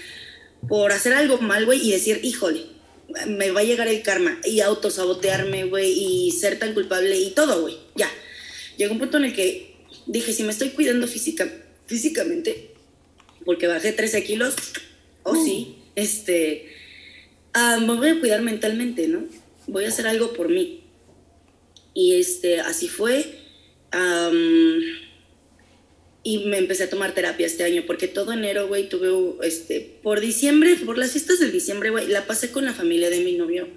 por hacer algo mal, güey, y decir, híjole, me va a llegar el karma, y autosabotearme, güey, y ser tan culpable y todo, güey, ya. Llegó un punto en el que dije, si me estoy cuidando física, físicamente, porque bajé 13 kilos, o oh, sí, este, ah, me voy a cuidar mentalmente, ¿no? Voy a hacer algo por mí. Y este, así fue. y me empecé a tomar terapia este año, porque todo enero, güey, tuve, este, por diciembre, por las fiestas del diciembre, güey, la pasé con la familia de mi novio,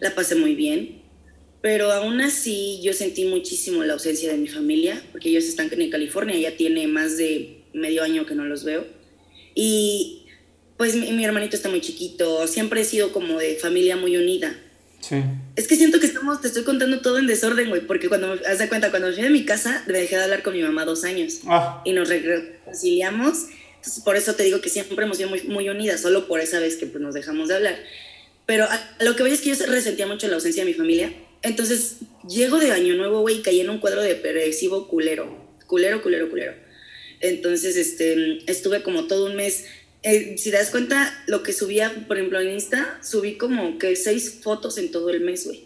la pasé muy bien, pero aún así yo sentí muchísimo la ausencia de mi familia, porque ellos están en California, ya tiene más de medio año que no los veo. Y pues mi, hermanito está muy chiquito, siempre he sido como de familia muy unida. Sí. Es que siento que estamos, te estoy contando todo en desorden, güey, porque cuando me haz de cuenta, cuando fui de mi casa, dejé de hablar con mi mamá dos años ah. y nos reconciliamos. Entonces, por eso te digo que siempre hemos sido muy, muy unidas, solo por esa vez que pues, nos dejamos de hablar. Pero lo que voy es que yo resentía mucho la ausencia de mi familia. Entonces, llego de Año Nuevo, güey, y caí en un cuadro depresivo culero. Culero, culero, culero. Entonces, este, estuve como todo un mes. Eh, si te das cuenta, lo que subía, por ejemplo, en Insta, subí como que seis fotos en todo el mes, güey.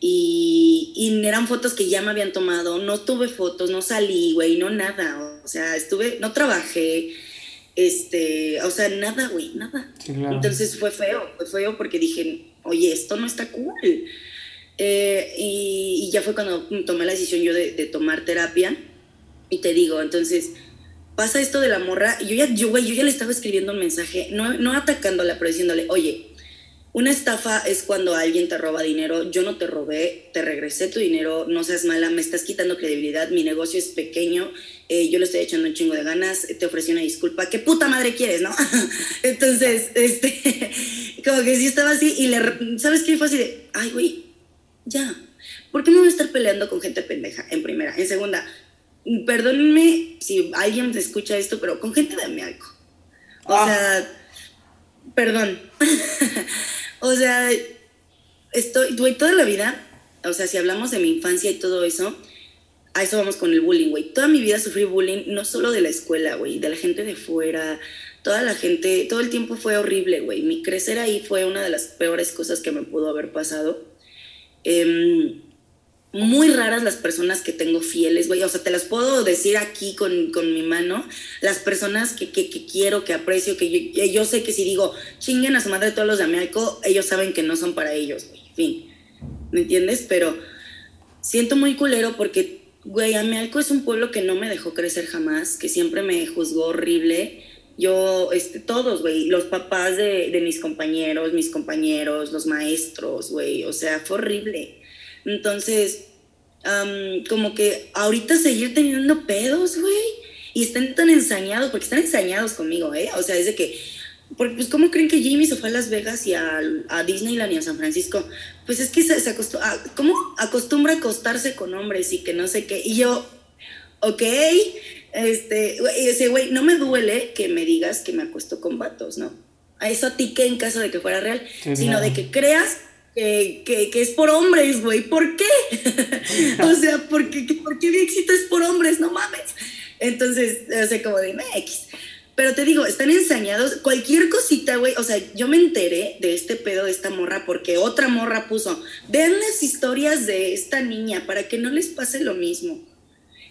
Y, y, eran fotos que ya me habían tomado, no tuve fotos, no salí, güey, no nada. O sea, estuve, no trabajé, este, o sea, nada, güey, nada. Entonces fue feo, fue feo porque dije, oye, esto no está cool. Eh, y, ya fue cuando tomé la decisión yo de, de tomar terapia. Y te digo, entonces pasa esto de la morra, y yo ya, yo, güey, yo ya le estaba escribiendo un mensaje, no, no atacándola, pero diciéndole, oye, una estafa es cuando alguien te roba dinero, yo no te robé, te regresé tu dinero, no seas mala, me estás quitando credibilidad, mi negocio es pequeño, eh, yo le estoy echando un chingo de ganas, te ofrecí una disculpa, ¿qué puta madre quieres, no? Entonces, este, como que sí estaba así y le, ¿sabes qué? Fue así de, ay, güey, ya, ¿por qué me voy a estar peleando con gente pendeja? En primera, en segunda, perdónenme si alguien escucha esto, pero con gente de algo. O ah. sea, perdón. o sea, estoy, toda la vida, o sea, si hablamos de mi infancia y todo eso, a eso vamos con el bullying, güey. Toda mi vida sufrí bullying, no solo de la escuela, güey, de la gente de fuera, toda la gente, todo el tiempo fue horrible, güey. Mi crecer ahí fue una de las peores cosas que me pudo haber pasado. Em, muy raras las personas que tengo fieles, güey. O sea, te las puedo decir aquí con, con mi mano. Las personas que, que, quiero, que aprecio, que yo, sé que si digo chinguen a su madre todos los de Amialco, ellos saben que no son para ellos, güey. Fin. ¿Me entiendes? Pero siento muy culero porque Güey, Amealco es un pueblo que no me dejó crecer jamás, que siempre me juzgó horrible. Yo, este, todos, güey, los papás de, de mis compañeros, mis compañeros, los maestros, güey, o sea, fue horrible. Entonces, como que ahorita seguir teniendo pedos, güey, y están tan ensañados, porque están ensañados conmigo, ¿eh? O sea, es de que porque, pues, ¿cómo creen que Jimmy se fue a Las Vegas y a, a Disneyland y a San Francisco? Pues es que se, se acostumbra, ¿cómo acostumbra a acostarse con hombres y que no sé qué? Y yo, ok, este, ese güey, no me duele que me digas que me acuesto con vatos, ¿no? A eso a ti que en caso de que fuera real, sino de que creas que, que, que, es por hombres, güey. ¿Por qué? o sea, ¿por qué, ¿por qué mi éxito es por hombres? No mames. Entonces, o sea, como de X. Pero te digo, están ensañados. Cualquier cosita, güey. O sea, yo me enteré de este pedo de esta morra porque otra morra puso, vean las historias de esta niña para que no les pase lo mismo.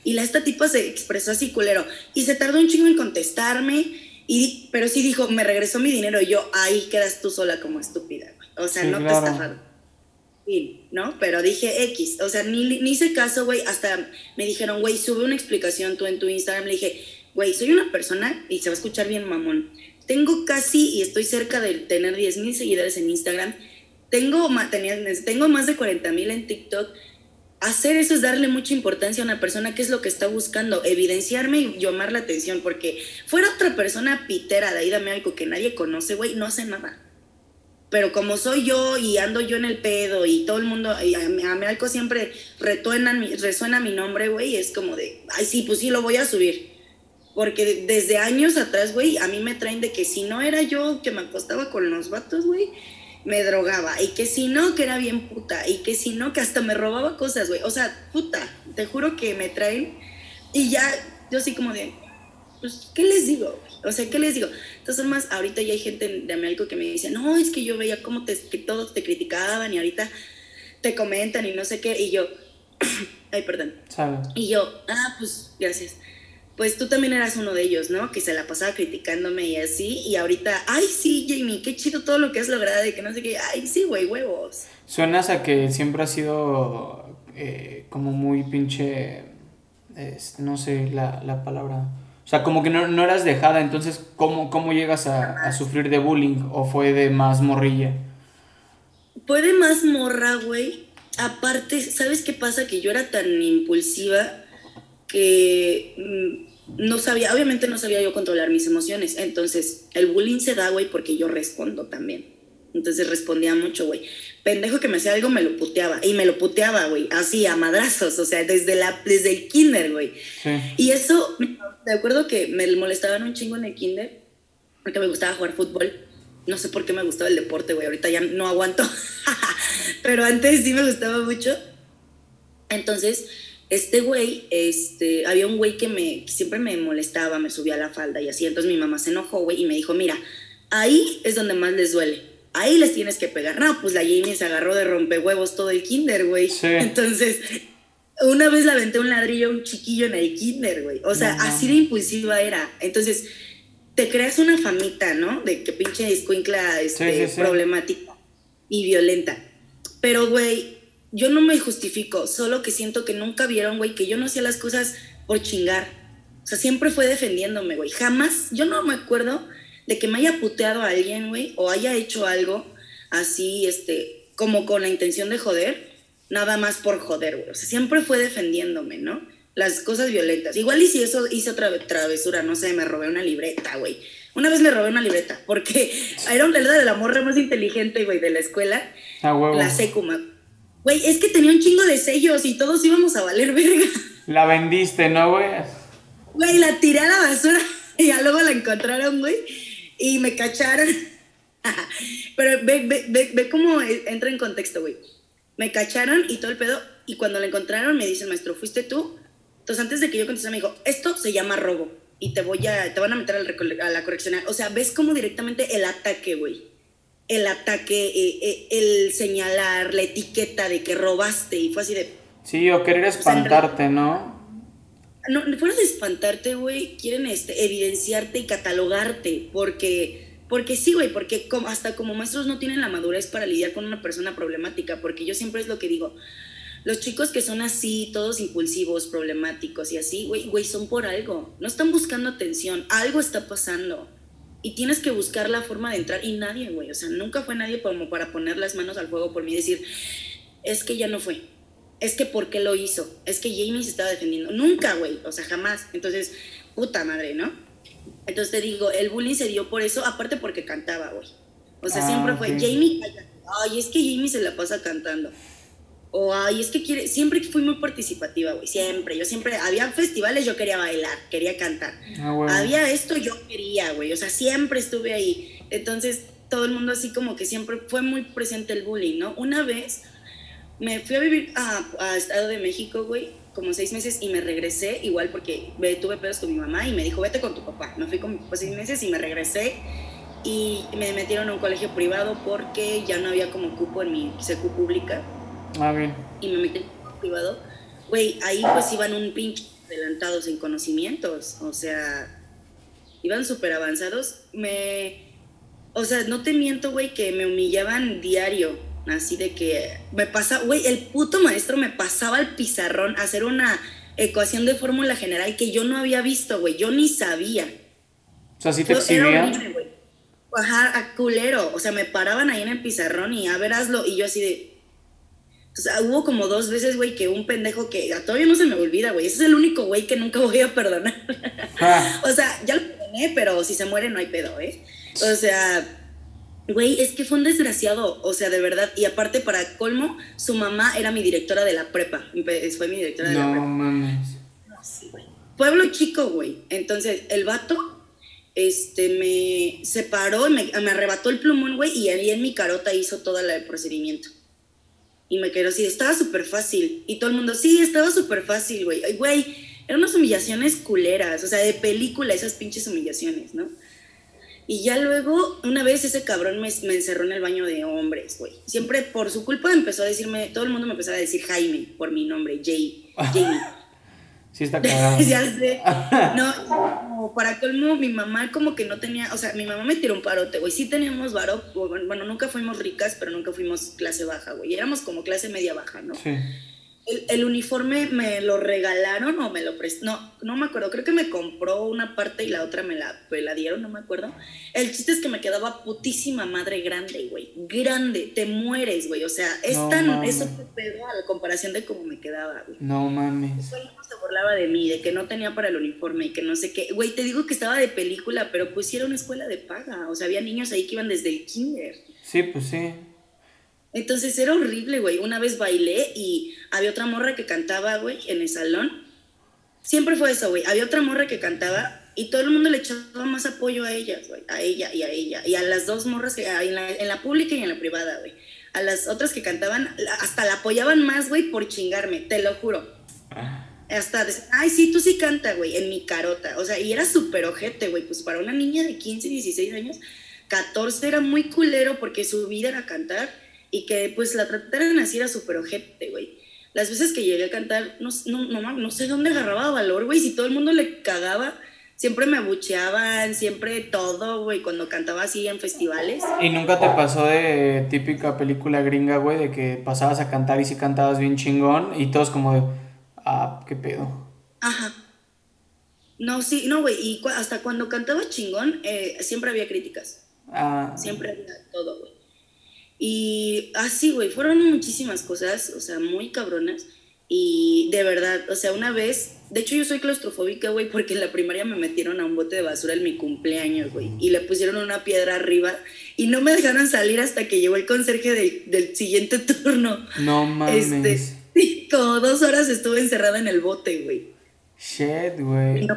Y la esta tipa se expresó así culero. Y se tardó un chingo en contestarme. Y, pero sí dijo, me regresó mi dinero. Y yo, ahí quedas tú sola como estúpida. O sea, no te estafaron. Sí, ¿no? Pero dije X. O sea, ni, ni hice caso, güey. Hasta me dijeron, güey, sube una explicación tú en tu Instagram. Le dije, güey, soy una persona, y se va a escuchar bien mamón, tengo casi, y estoy cerca de tener 10 mil seguidores en Instagram, tengo, tengo más de 40 mil en TikTok, hacer eso es darle mucha importancia a una persona que es lo que está buscando, evidenciarme y llamar la atención, porque fuera otra persona pitera de ahí, dame algo que nadie conoce, güey, no hace nada. Pero como soy yo y ando yo en el pedo y todo el mundo, y a, mí algo siempre resuena, resuena mi nombre, güey, es como de, ay, sí, pues sí, lo voy a subir porque desde años atrás, güey, a mí me traen de que si no era yo que me acostaba con los vatos, güey, me drogaba. Y que si no, que era bien puta. Y que si no, que hasta me robaba cosas, güey. O sea, puta, te juro que me traen. Y ya, yo así como de, pues, ¿qué les digo? O sea, ¿qué les digo? Entonces, más, ahorita ya hay gente de América que me dice, no, es que yo veía cómo te, que todos te criticaban y ahorita te comentan y no sé qué. Y yo, ay, perdón. Y yo, ah, pues, gracias pues tú también eras uno de ellos, ¿no? Que se la pasaba criticándome y así, y ahorita, ay, sí, Jamie, qué chido todo lo que has logrado y que no sé qué, ay, sí, güey, huevos. Suenas a que siempre has sido eh, como muy pinche, no sé la, la, palabra, o sea, como que no, no eras dejada, entonces, ¿cómo, cómo llegas a, a, sufrir de bullying o fue de más morrilla? Fue de más morra, güey. Aparte, ¿sabes qué pasa? Que yo era tan impulsiva que mm, no sabía, obviamente no sabía yo controlar mis emociones. Entonces, el bullying se da, güey, porque yo respondo también. Entonces respondía mucho, güey. Pendejo que me hacía algo, me lo puteaba. Y me lo puteaba, güey. Así, a madrazos. O sea, desde, la, desde el kinder, güey. Y eso, de acuerdo que me molestaban un chingo en el kinder. Porque me gustaba jugar fútbol. No sé por qué me gustaba el deporte, güey. Ahorita ya no aguanto. Pero antes sí me gustaba mucho. Entonces, este güey, este, había un güey que me siempre me molestaba, me subía la falda y así. Entonces mi mamá se enojó, güey, y me dijo, mira, ahí es donde más les duele. Ahí les tienes que pegar. No, pues la Jamie se agarró de rompehuevos todo el kinder, güey. Entonces, una vez la aventé un ladrillo un chiquillo en el kinder, güey. O sea, así de impulsiva era. Entonces, te creas una famita, ¿no? De que pinche escuincla este, problemática y violenta. Pero, güey, yo no me justifico, solo que siento que nunca vieron, güey, que yo no hacía las cosas por chingar. O sea, siempre fue defendiéndome, güey. Jamás, yo no me acuerdo de que me haya puteado a alguien, güey, o haya hecho algo así, este, como con la intención de joder, nada más por joder, güey. O sea, siempre fue defendiéndome, ¿no? Las cosas violentas. Igual y si eso hice otra travesura, no sé, me robé una libreta, güey. Una vez me robé una libreta, porque era una de la morra más inteligente, güey, de la escuela. Ah, huevo. La secuma Güey, es que tenía un chingo de sellos y todos íbamos a valer verga. La vendiste, ¿no, güey? Güey, la tiré a la basura y ya luego la encontraron, güey, y me cacharon. Pero ve, ve, ve, ve cómo entra en contexto, güey. Me cacharon y todo el pedo, y cuando la encontraron me dice el maestro, ¿fuiste tú? Entonces, antes de que yo contestara, me dijo, esto se llama robo y te voy a, te van a meter a la correccional. O sea, ves como directamente el ataque, güey. El ataque, eh, eh, el señalar, la etiqueta de que robaste y fue así de... Sí, o querer espantarte, ¿no? No, fuera de espantarte, güey, quieren este, evidenciarte y catalogarte, porque, porque sí, güey, porque hasta como maestros no tienen la madurez para lidiar con una persona problemática, porque yo siempre es lo que digo, los chicos que son así, todos impulsivos, problemáticos y así, güey, güey, son por algo. No están buscando atención, algo está pasando. Y tienes que buscar la forma de entrar. Y nadie, güey, o sea, nunca fue nadie como para poner las manos al fuego por mí y decir, es que ya no fue. Es que ¿por qué lo hizo? Es que Jamie se estaba defendiendo. Nunca, güey, o sea, jamás. Entonces, puta madre, ¿no? Entonces te digo, el bullying se dio por eso, aparte porque cantaba, güey. O sea, siempre ah, fue, Jamie, ay, es que Jamie se la pasa cantando. O ay, es que quiere, siempre fui muy participativa, güey, siempre, yo siempre, había festivales, yo quería bailar, quería cantar, ah, había esto, yo quería, güey, o sea, siempre estuve ahí, entonces todo el mundo así como que siempre fue muy presente el bullying, ¿no? Una vez me fui a vivir a, a Estado de México, güey, como seis meses y me regresé, igual porque tuve pedos con mi mamá y me dijo, vete con tu papá, me fui con mi papá seis meses y me regresé y me metieron a un colegio privado porque ya no había como cupo en mi secu pública Ah, bien. Y me metí en privado. Güey, ahí pues iban un pinche adelantados en conocimientos. O sea, iban súper avanzados. Me. O sea, no te miento, güey, que me humillaban diario. Así de que me pasa, güey, el puto maestro me pasaba al pizarrón a hacer una ecuación de fórmula general que yo no había visto, güey. Yo ni sabía. O sea, sí te exhibía. Ajá, a culero. O sea, me paraban ahí en el pizarrón y a ver, hazlo. Y yo así de, o sea, hubo como dos veces, güey, que un pendejo que todavía no se me olvida, güey. Ese es el único güey que nunca voy a perdonar. Ah. o sea, ya lo perdoné, pero si se muere no hay pedo, ¿eh? O sea, güey, es que fue un desgraciado, o sea, de verdad. Y aparte, para colmo, su mamá era mi directora de la prepa. Fue mi directora de la prepa. No mames. No, sí, güey. Pueblo chico, güey. Entonces, el vato este, me separó, me, me arrebató el plumón, güey, y ahí en mi carota hizo todo el procedimiento. Y me quedó así, estaba súper fácil. Y todo el mundo, sí, estaba súper fácil, güey. Güey, eran unas humillaciones culeras, o sea, de película, esas pinches humillaciones, ¿no? Y ya luego, una vez ese cabrón me, me encerró en el baño de hombres, güey. Siempre por su culpa empezó a decirme, todo el mundo me empezó a decir Jaime por mi nombre, Jay, Jamie. Sí, está cagado. ya sé. No, para colmo, mi mamá como que no tenía, o sea, mi mamá me tiró un parote, güey. Sí teníamos varo, bueno, nunca fuimos ricas, pero nunca fuimos clase baja, güey. Éramos como clase media baja, ¿no? Sí el, uniforme me lo regalaron o me lo prestó. No, no me acuerdo. Creo que me compró una parte y la otra me la, me la dieron, no me acuerdo. El chiste es que me quedaba putísima madre grande, güey. Grande. Te mueres, güey. O sea, es tan. Eso te a la comparación de cómo me quedaba, güey. No mames. Todo se burlaba de mí, de que no tenía para el uniforme y que no sé qué. Güey, te digo que estaba de película, pero pues era una escuela de paga. O sea, había niños ahí que iban desde el kinder. Sí, pues sí. Entonces era horrible, güey. Una vez bailé y había otra morra que cantaba, güey, en el salón. Siempre fue eso, güey. Había otra morra que cantaba y todo el mundo le echaba más apoyo a ellas, güey. A ella y a ella. Y a las dos morras que en la, en la pública y en la privada, güey. A las otras que cantaban, hasta la apoyaban más, güey, por chingarme, te lo juro. Ah. Hasta, ay, sí, tú sí canta, güey, en mi carota. O sea, y era súper ojete, güey. Pues para una niña de 15, 16 años, 14 era muy culero porque su vida era cantar y que pues la trataran así era súper ojete, güey. Las veces que llegué a cantar, no, no, no, no sé dónde agarraba valor, güey, si todo el mundo le cagaba, siempre me abucheaban, siempre todo, güey, cuando cantaba así en festivales. ¿Y nunca te pasó de típica película gringa, güey, de que pasabas a cantar y si cantabas bien chingón y todos como de, ah, qué pedo? Ajá. No, sí, no, güey, y hasta cuando cantaba chingón, eh, siempre había críticas. Ah. Siempre había todo, güey. Y así, güey, fueron muchísimas cosas, o sea, muy cabronas. Y de verdad, o sea, una vez, de hecho yo soy claustrofóbica, güey, porque en la primaria me metieron a un bote de basura en mi cumpleaños, güey, y le pusieron una piedra arriba y no me dejaron salir hasta que llegó el conserje del siguiente turno. No mames. Este, como dos horas estuve encerrada en el bote, güey. Shit, güey. Y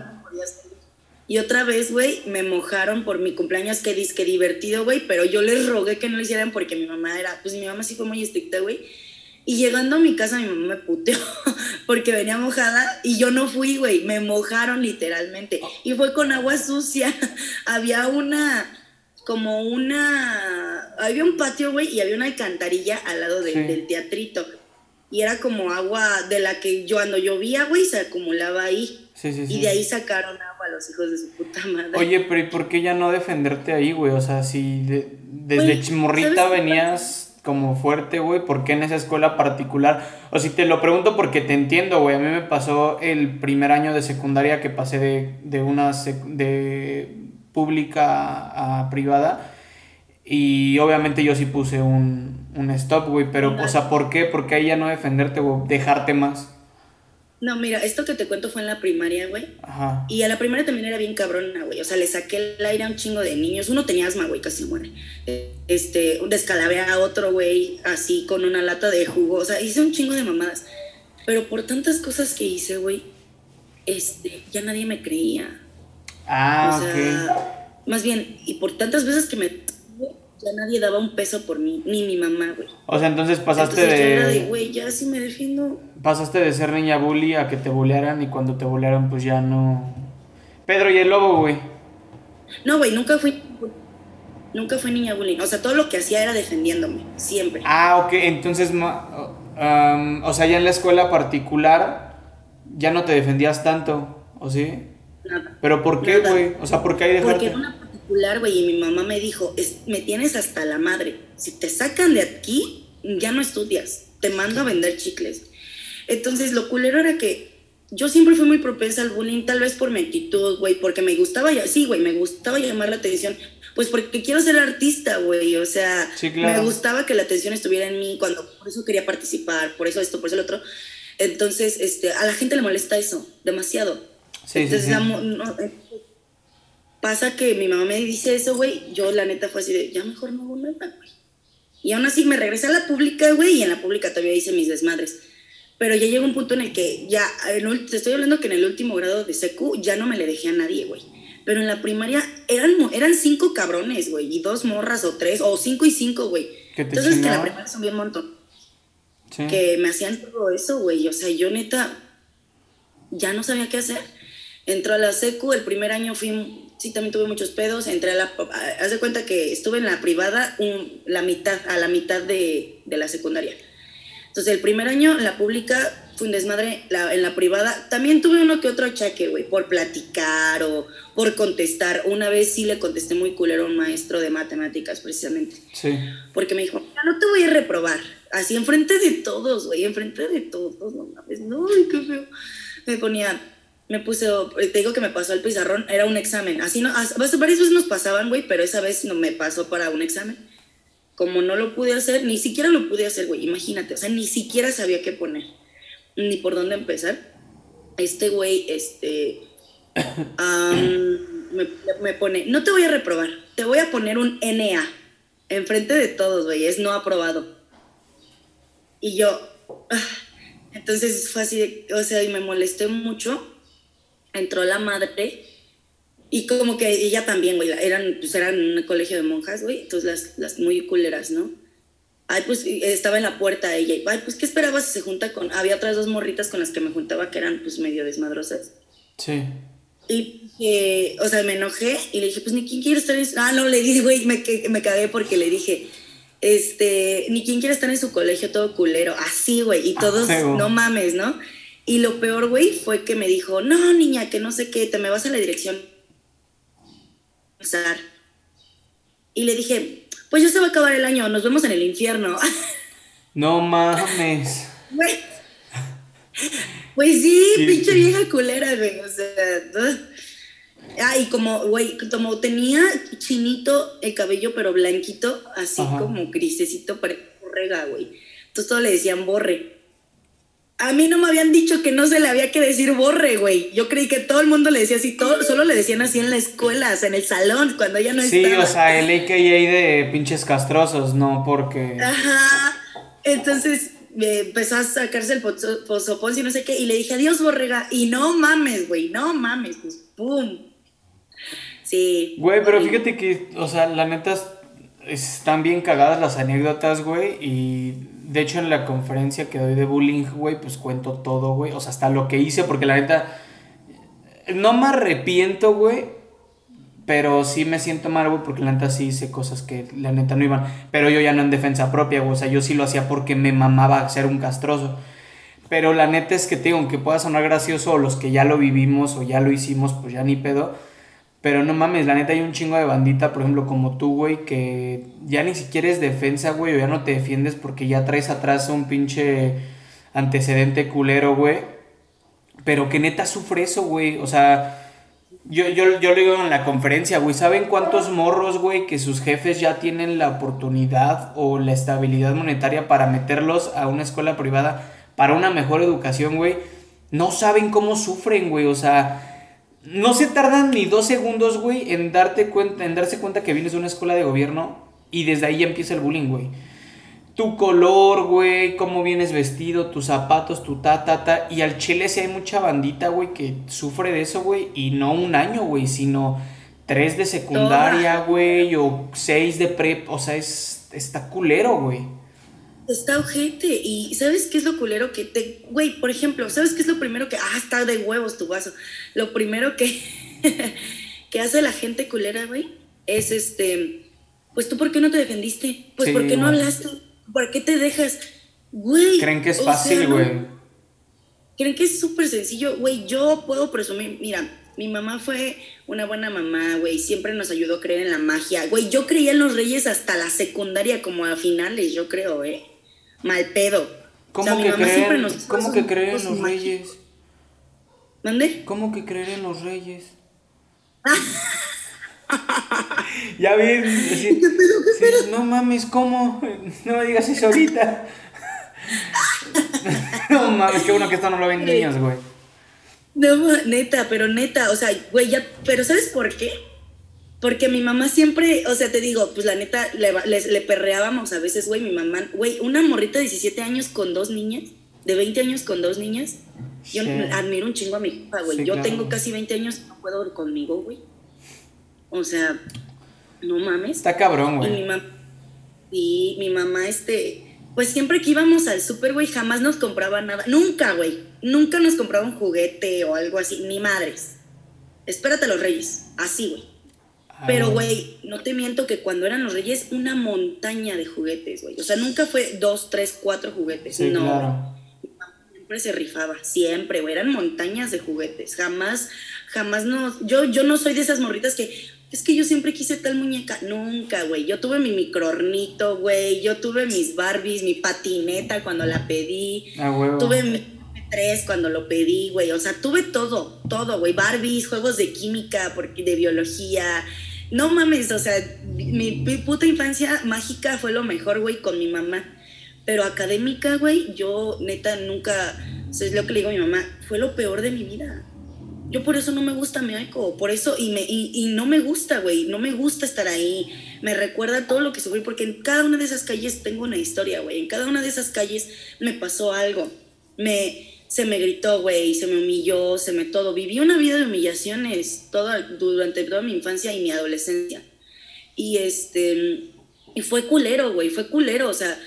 otra vez, güey, me mojaron por mi cumpleaños, que disque divertido, güey, pero yo les rogué que no lo hicieran porque mi mamá era, pues mi mamá sí fue muy estricta, güey. Y llegando a mi casa, mi mamá me puteó, porque venía mojada y yo no fui, güey, me mojaron literalmente. Y fue con agua sucia. había una, como una, había un patio, güey, y había una alcantarilla al lado del teatrito. Y era como agua de la que yo cuando llovía, güey, se acumulaba ahí. Sí, sí, y de ahí sacaron agua los hijos de su puta madre. Oye, pero ¿y por qué ya no defenderte ahí, güey? O sea, si desde chimorrita venías como fuerte, güey, ¿por qué en esa escuela particular? O si te lo pregunto porque te entiendo, güey. A mí me pasó el primer año de secundaria que pasé de, de una de pública a privada. Y obviamente yo sí puse un, un stop, güey. Pero, o sea, ¿por qué? Porque ahí ya no defenderte, güey, dejarte más. No, mira, esto que te cuento fue en la primaria, güey. Ajá. Y a la primaria también era bien cabrona, güey. O sea, le saqué el aire a un chingo de niños. Uno tenía asma, güey, casi muere. Este, descalabé a otro, güey, así con una lata de jugo. O sea, hice un chingo de mamadas. Pero por tantas cosas que hice, güey, este, ya nadie me creía. Ah, o sea, Más bien, y por tantas veces que me ya nadie daba un peso por mí, ni mi mamá, güey. O sea, entonces pasaste de... de, güey, ya sí me defiendo. Pasaste de ser niña bully a que te bullearan y cuando te bullearan pues ya no... Pedro y el lobo, güey. No, güey, nunca fui... Nunca fui niña bully. O sea, todo lo que hacía era defendiéndome, siempre. Ah, ok, entonces, o sea, ya en la escuela particular ya no te defendías tanto, ¿o sí? Nada. ¿Pero por qué, güey? O sea, ¿por qué hay dejarte? Porque güey, y mi mamá me dijo, es, me tienes hasta la madre. Si te sacan de aquí, ya no estudias. Te mando a vender chicles. Entonces, lo culero era que yo siempre fui muy propensa al bullying, tal vez por mi actitud, güey, porque me gustaba, sí, güey, me gustaba llamar la atención. Pues porque quiero ser artista, güey, o sea, me gustaba que la atención estuviera en mí, cuando por eso quería participar, por eso esto, por eso lo otro. Entonces, este, a la gente le molesta eso, demasiado. Sí, Entonces, sí, Pasa que mi mamá me dice eso, güey, yo la neta fue así de, ya mejor no hago nada, güey. Y aún así me regresé a la pública, güey, y en la pública todavía hice mis desmadres. Pero ya llegó un punto en el que ya, te estoy hablando que en el último grado de secu ya no me le dejé a nadie, güey. Pero en la primaria eran, eran cinco cabrones, güey, y dos morras o tres, o cinco y cinco, güey. Entonces que la primaria son bien montón. Que me hacían todo eso, güey. O sea, yo neta ya no sabía qué hacer. Entró a la secu, el primer año fui sí, también tuve muchos pedos. Entré a la. Haz de cuenta que estuve en la privada la mitad, a la mitad de, la secundaria. Entonces, el primer año, la pública, fue un desmadre. en la privada, también tuve uno que otro achaque, güey, por platicar o por contestar. Una vez sí le contesté muy culero a un maestro de matemáticas, precisamente. Sí. Porque me dijo, no te voy a reprobar. Así, enfrente de todos, güey, enfrente de todos, no mames, no, qué feo. Me ponía me puse, te digo que me pasó el pizarrón, era un examen. Así no, varias veces nos pasaban, güey, pero esa vez no me pasó para un examen. Como no lo pude hacer, ni siquiera lo pude hacer, güey, imagínate, o sea, ni siquiera sabía qué poner, ni por dónde empezar. Este güey, este, me, pone, no te voy a reprobar, te voy a poner un NA, enfrente de todos, güey, es no aprobado. Y yo, ah, entonces fue así, o sea, y me molesté mucho entró la madre y como que ella también, güey, eran, pues eran un colegio de monjas, güey, entonces las, las muy culeras, ¿no? Ay, pues estaba en la puerta ella y, ay, pues, ¿qué esperabas si se junta con...? Había otras dos morritas con las que me juntaba que eran, pues, medio desmadrosas. Sí. Y, eh, o sea, me enojé y le dije, pues, ni quién quiere estar en... Ah, no, le dije, güey, me, me cagué porque le dije, este, ni quién quiere estar en su colegio todo culero. Así, güey, y todos, no mames, ¿no? Y lo peor, güey, fue que me dijo, no, niña, que no sé qué, te me vas a la dirección. Y le dije, pues ya se va a acabar el año, nos vemos en el infierno. No mames. pues sí, pinche vieja culera, güey. O sea, ah, y como, güey, como tenía chinito el cabello, pero blanquito, así como grisecito, para borrega, güey. Entonces todo le decían borre. A mí no me habían dicho que no se le había que decir borre, güey. Yo creí que todo el mundo le decía así, todo, solo le decían así en la escuela, o sea, en el salón, cuando ella no sí, estaba. Sí, o sea, el AKA de pinches castrosos, no porque... Ajá, entonces me empezó a sacarse el posopón y no sé qué, y le dije, adiós, borrega, y no mames, güey, no mames, pues, pum. Sí. Güey, pero fíjate que, o sea, la neta, están bien cagadas las anécdotas, güey, y de hecho, en la conferencia que doy de bullying, güey, pues cuento todo, güey. O sea, hasta lo que hice, porque la neta. No me arrepiento, güey. Pero sí me siento mal, güey, porque la neta sí hice cosas que la neta no iban. Pero yo ya no en defensa propia, güey. O sea, yo sí lo hacía porque me mamaba ser un castroso. Pero la neta es que te digo, aunque pueda sonar gracioso, o los que ya lo vivimos o ya lo hicimos, pues ya ni pedo. Pero no mames, la neta hay un chingo de bandita, por ejemplo, como tú, güey, que ya ni siquiera es defensa, güey, o ya no te defiendes porque ya traes atrás un pinche antecedente culero, güey. Pero que neta sufre eso, güey. O sea, yo, yo, yo lo digo en la conferencia, güey. ¿Saben cuántos morros, güey, que sus jefes ya tienen la oportunidad o la estabilidad monetaria para meterlos a una escuela privada para una mejor educación, güey? No saben cómo sufren, güey. O sea, no se tardan ni dos segundos, güey, en, darte cuenta, en darse cuenta que vienes de una escuela de gobierno y desde ahí empieza el bullying, güey. Tu color, güey, cómo vienes vestido, tus zapatos, tu ta, ta, ta. Y al chile sí hay mucha bandita, güey, que sufre de eso, güey. Y no un año, güey, sino tres de secundaria, güey, o seis de prep. O sea, es, está culero, güey. Está ojete. Y ¿sabes qué es lo culero que te. Güey, por ejemplo, ¿sabes qué es lo primero que. Ah, está de huevos tu vaso. Lo primero que. que hace la gente culera, güey, es este. Pues tú, ¿por qué no te defendiste? Pues, ¿por qué no hablaste? ¿Por qué te dejas? Güey. Creen que es fácil, güey. Creen que es súper sencillo. Güey, yo puedo presumir. Mira, mi mamá fue una buena mamá, güey. Siempre nos ayudó a creer en la magia. Güey, yo creía en los reyes hasta la secundaria, como a finales, yo creo, ¿eh? Mal pedo. ¿Cómo que creen, ¿cómo que creer en los reyes? ¿Dónde? ¿Cómo que creer en los reyes? ya bien. ¿Qué pedo, qué pedo? no mames, ¿cómo? No me digas eso ahorita. no mames, qué bueno que esto no lo ven niños, güey. No, neta, pero neta, o sea, güey, ya, pero ¿sabes por qué? Porque mi mamá siempre, o sea, te digo, pues la neta, le, le, perreábamos a veces, güey, mi mamá, güey, una morrita de 17 años con dos niñas, de 20 años con dos niñas. Yo admiro un chingo a mi hija, güey. yo tengo casi 20 años y no puedo conmigo, güey. O sea, no mames. Está cabrón, güey. Y mi mamá, y mi mamá, este, pues siempre que íbamos al súper, güey, jamás nos compraba nada. Nunca, güey. Nunca nos compraba un juguete o algo así, ni madres. Espérate a los reyes, así, güey. Pero, güey, no te miento que cuando eran los reyes, una montaña de juguetes, güey. O sea, nunca fue dos, tres, cuatro juguetes. no. Siempre se rifaba, siempre, güey. Eran montañas de juguetes. Jamás, jamás no. Yo, yo no soy de esas morritas que. Es que yo siempre quise tal muñeca. Nunca, güey. Yo tuve mi microornito, güey. Yo tuve mis Barbies, mi patineta cuando la pedí. Ah, tuve mi tres cuando lo pedí, güey. O sea, tuve todo, todo, güey. Barbies, juegos de química, de biología, no mames, o sea, mi, puta infancia mágica fue lo mejor, güey, con mi mamá. Pero académica, güey, yo neta nunca, o sea, es lo que le digo a mi mamá, fue lo peor de mi vida. Yo por eso no me gusta México, por eso, y, me, y, no me gusta, güey, no me gusta estar ahí. Me recuerda todo lo que sufrí, porque en cada una de esas calles tengo una historia, güey. En cada una de esas calles me pasó algo. Me, se me gritó, güey, se me humilló, se me todo. Viví una vida de humillaciones toda, durante toda mi infancia y mi adolescencia. Y este, y fue culero, güey, fue culero, o sea,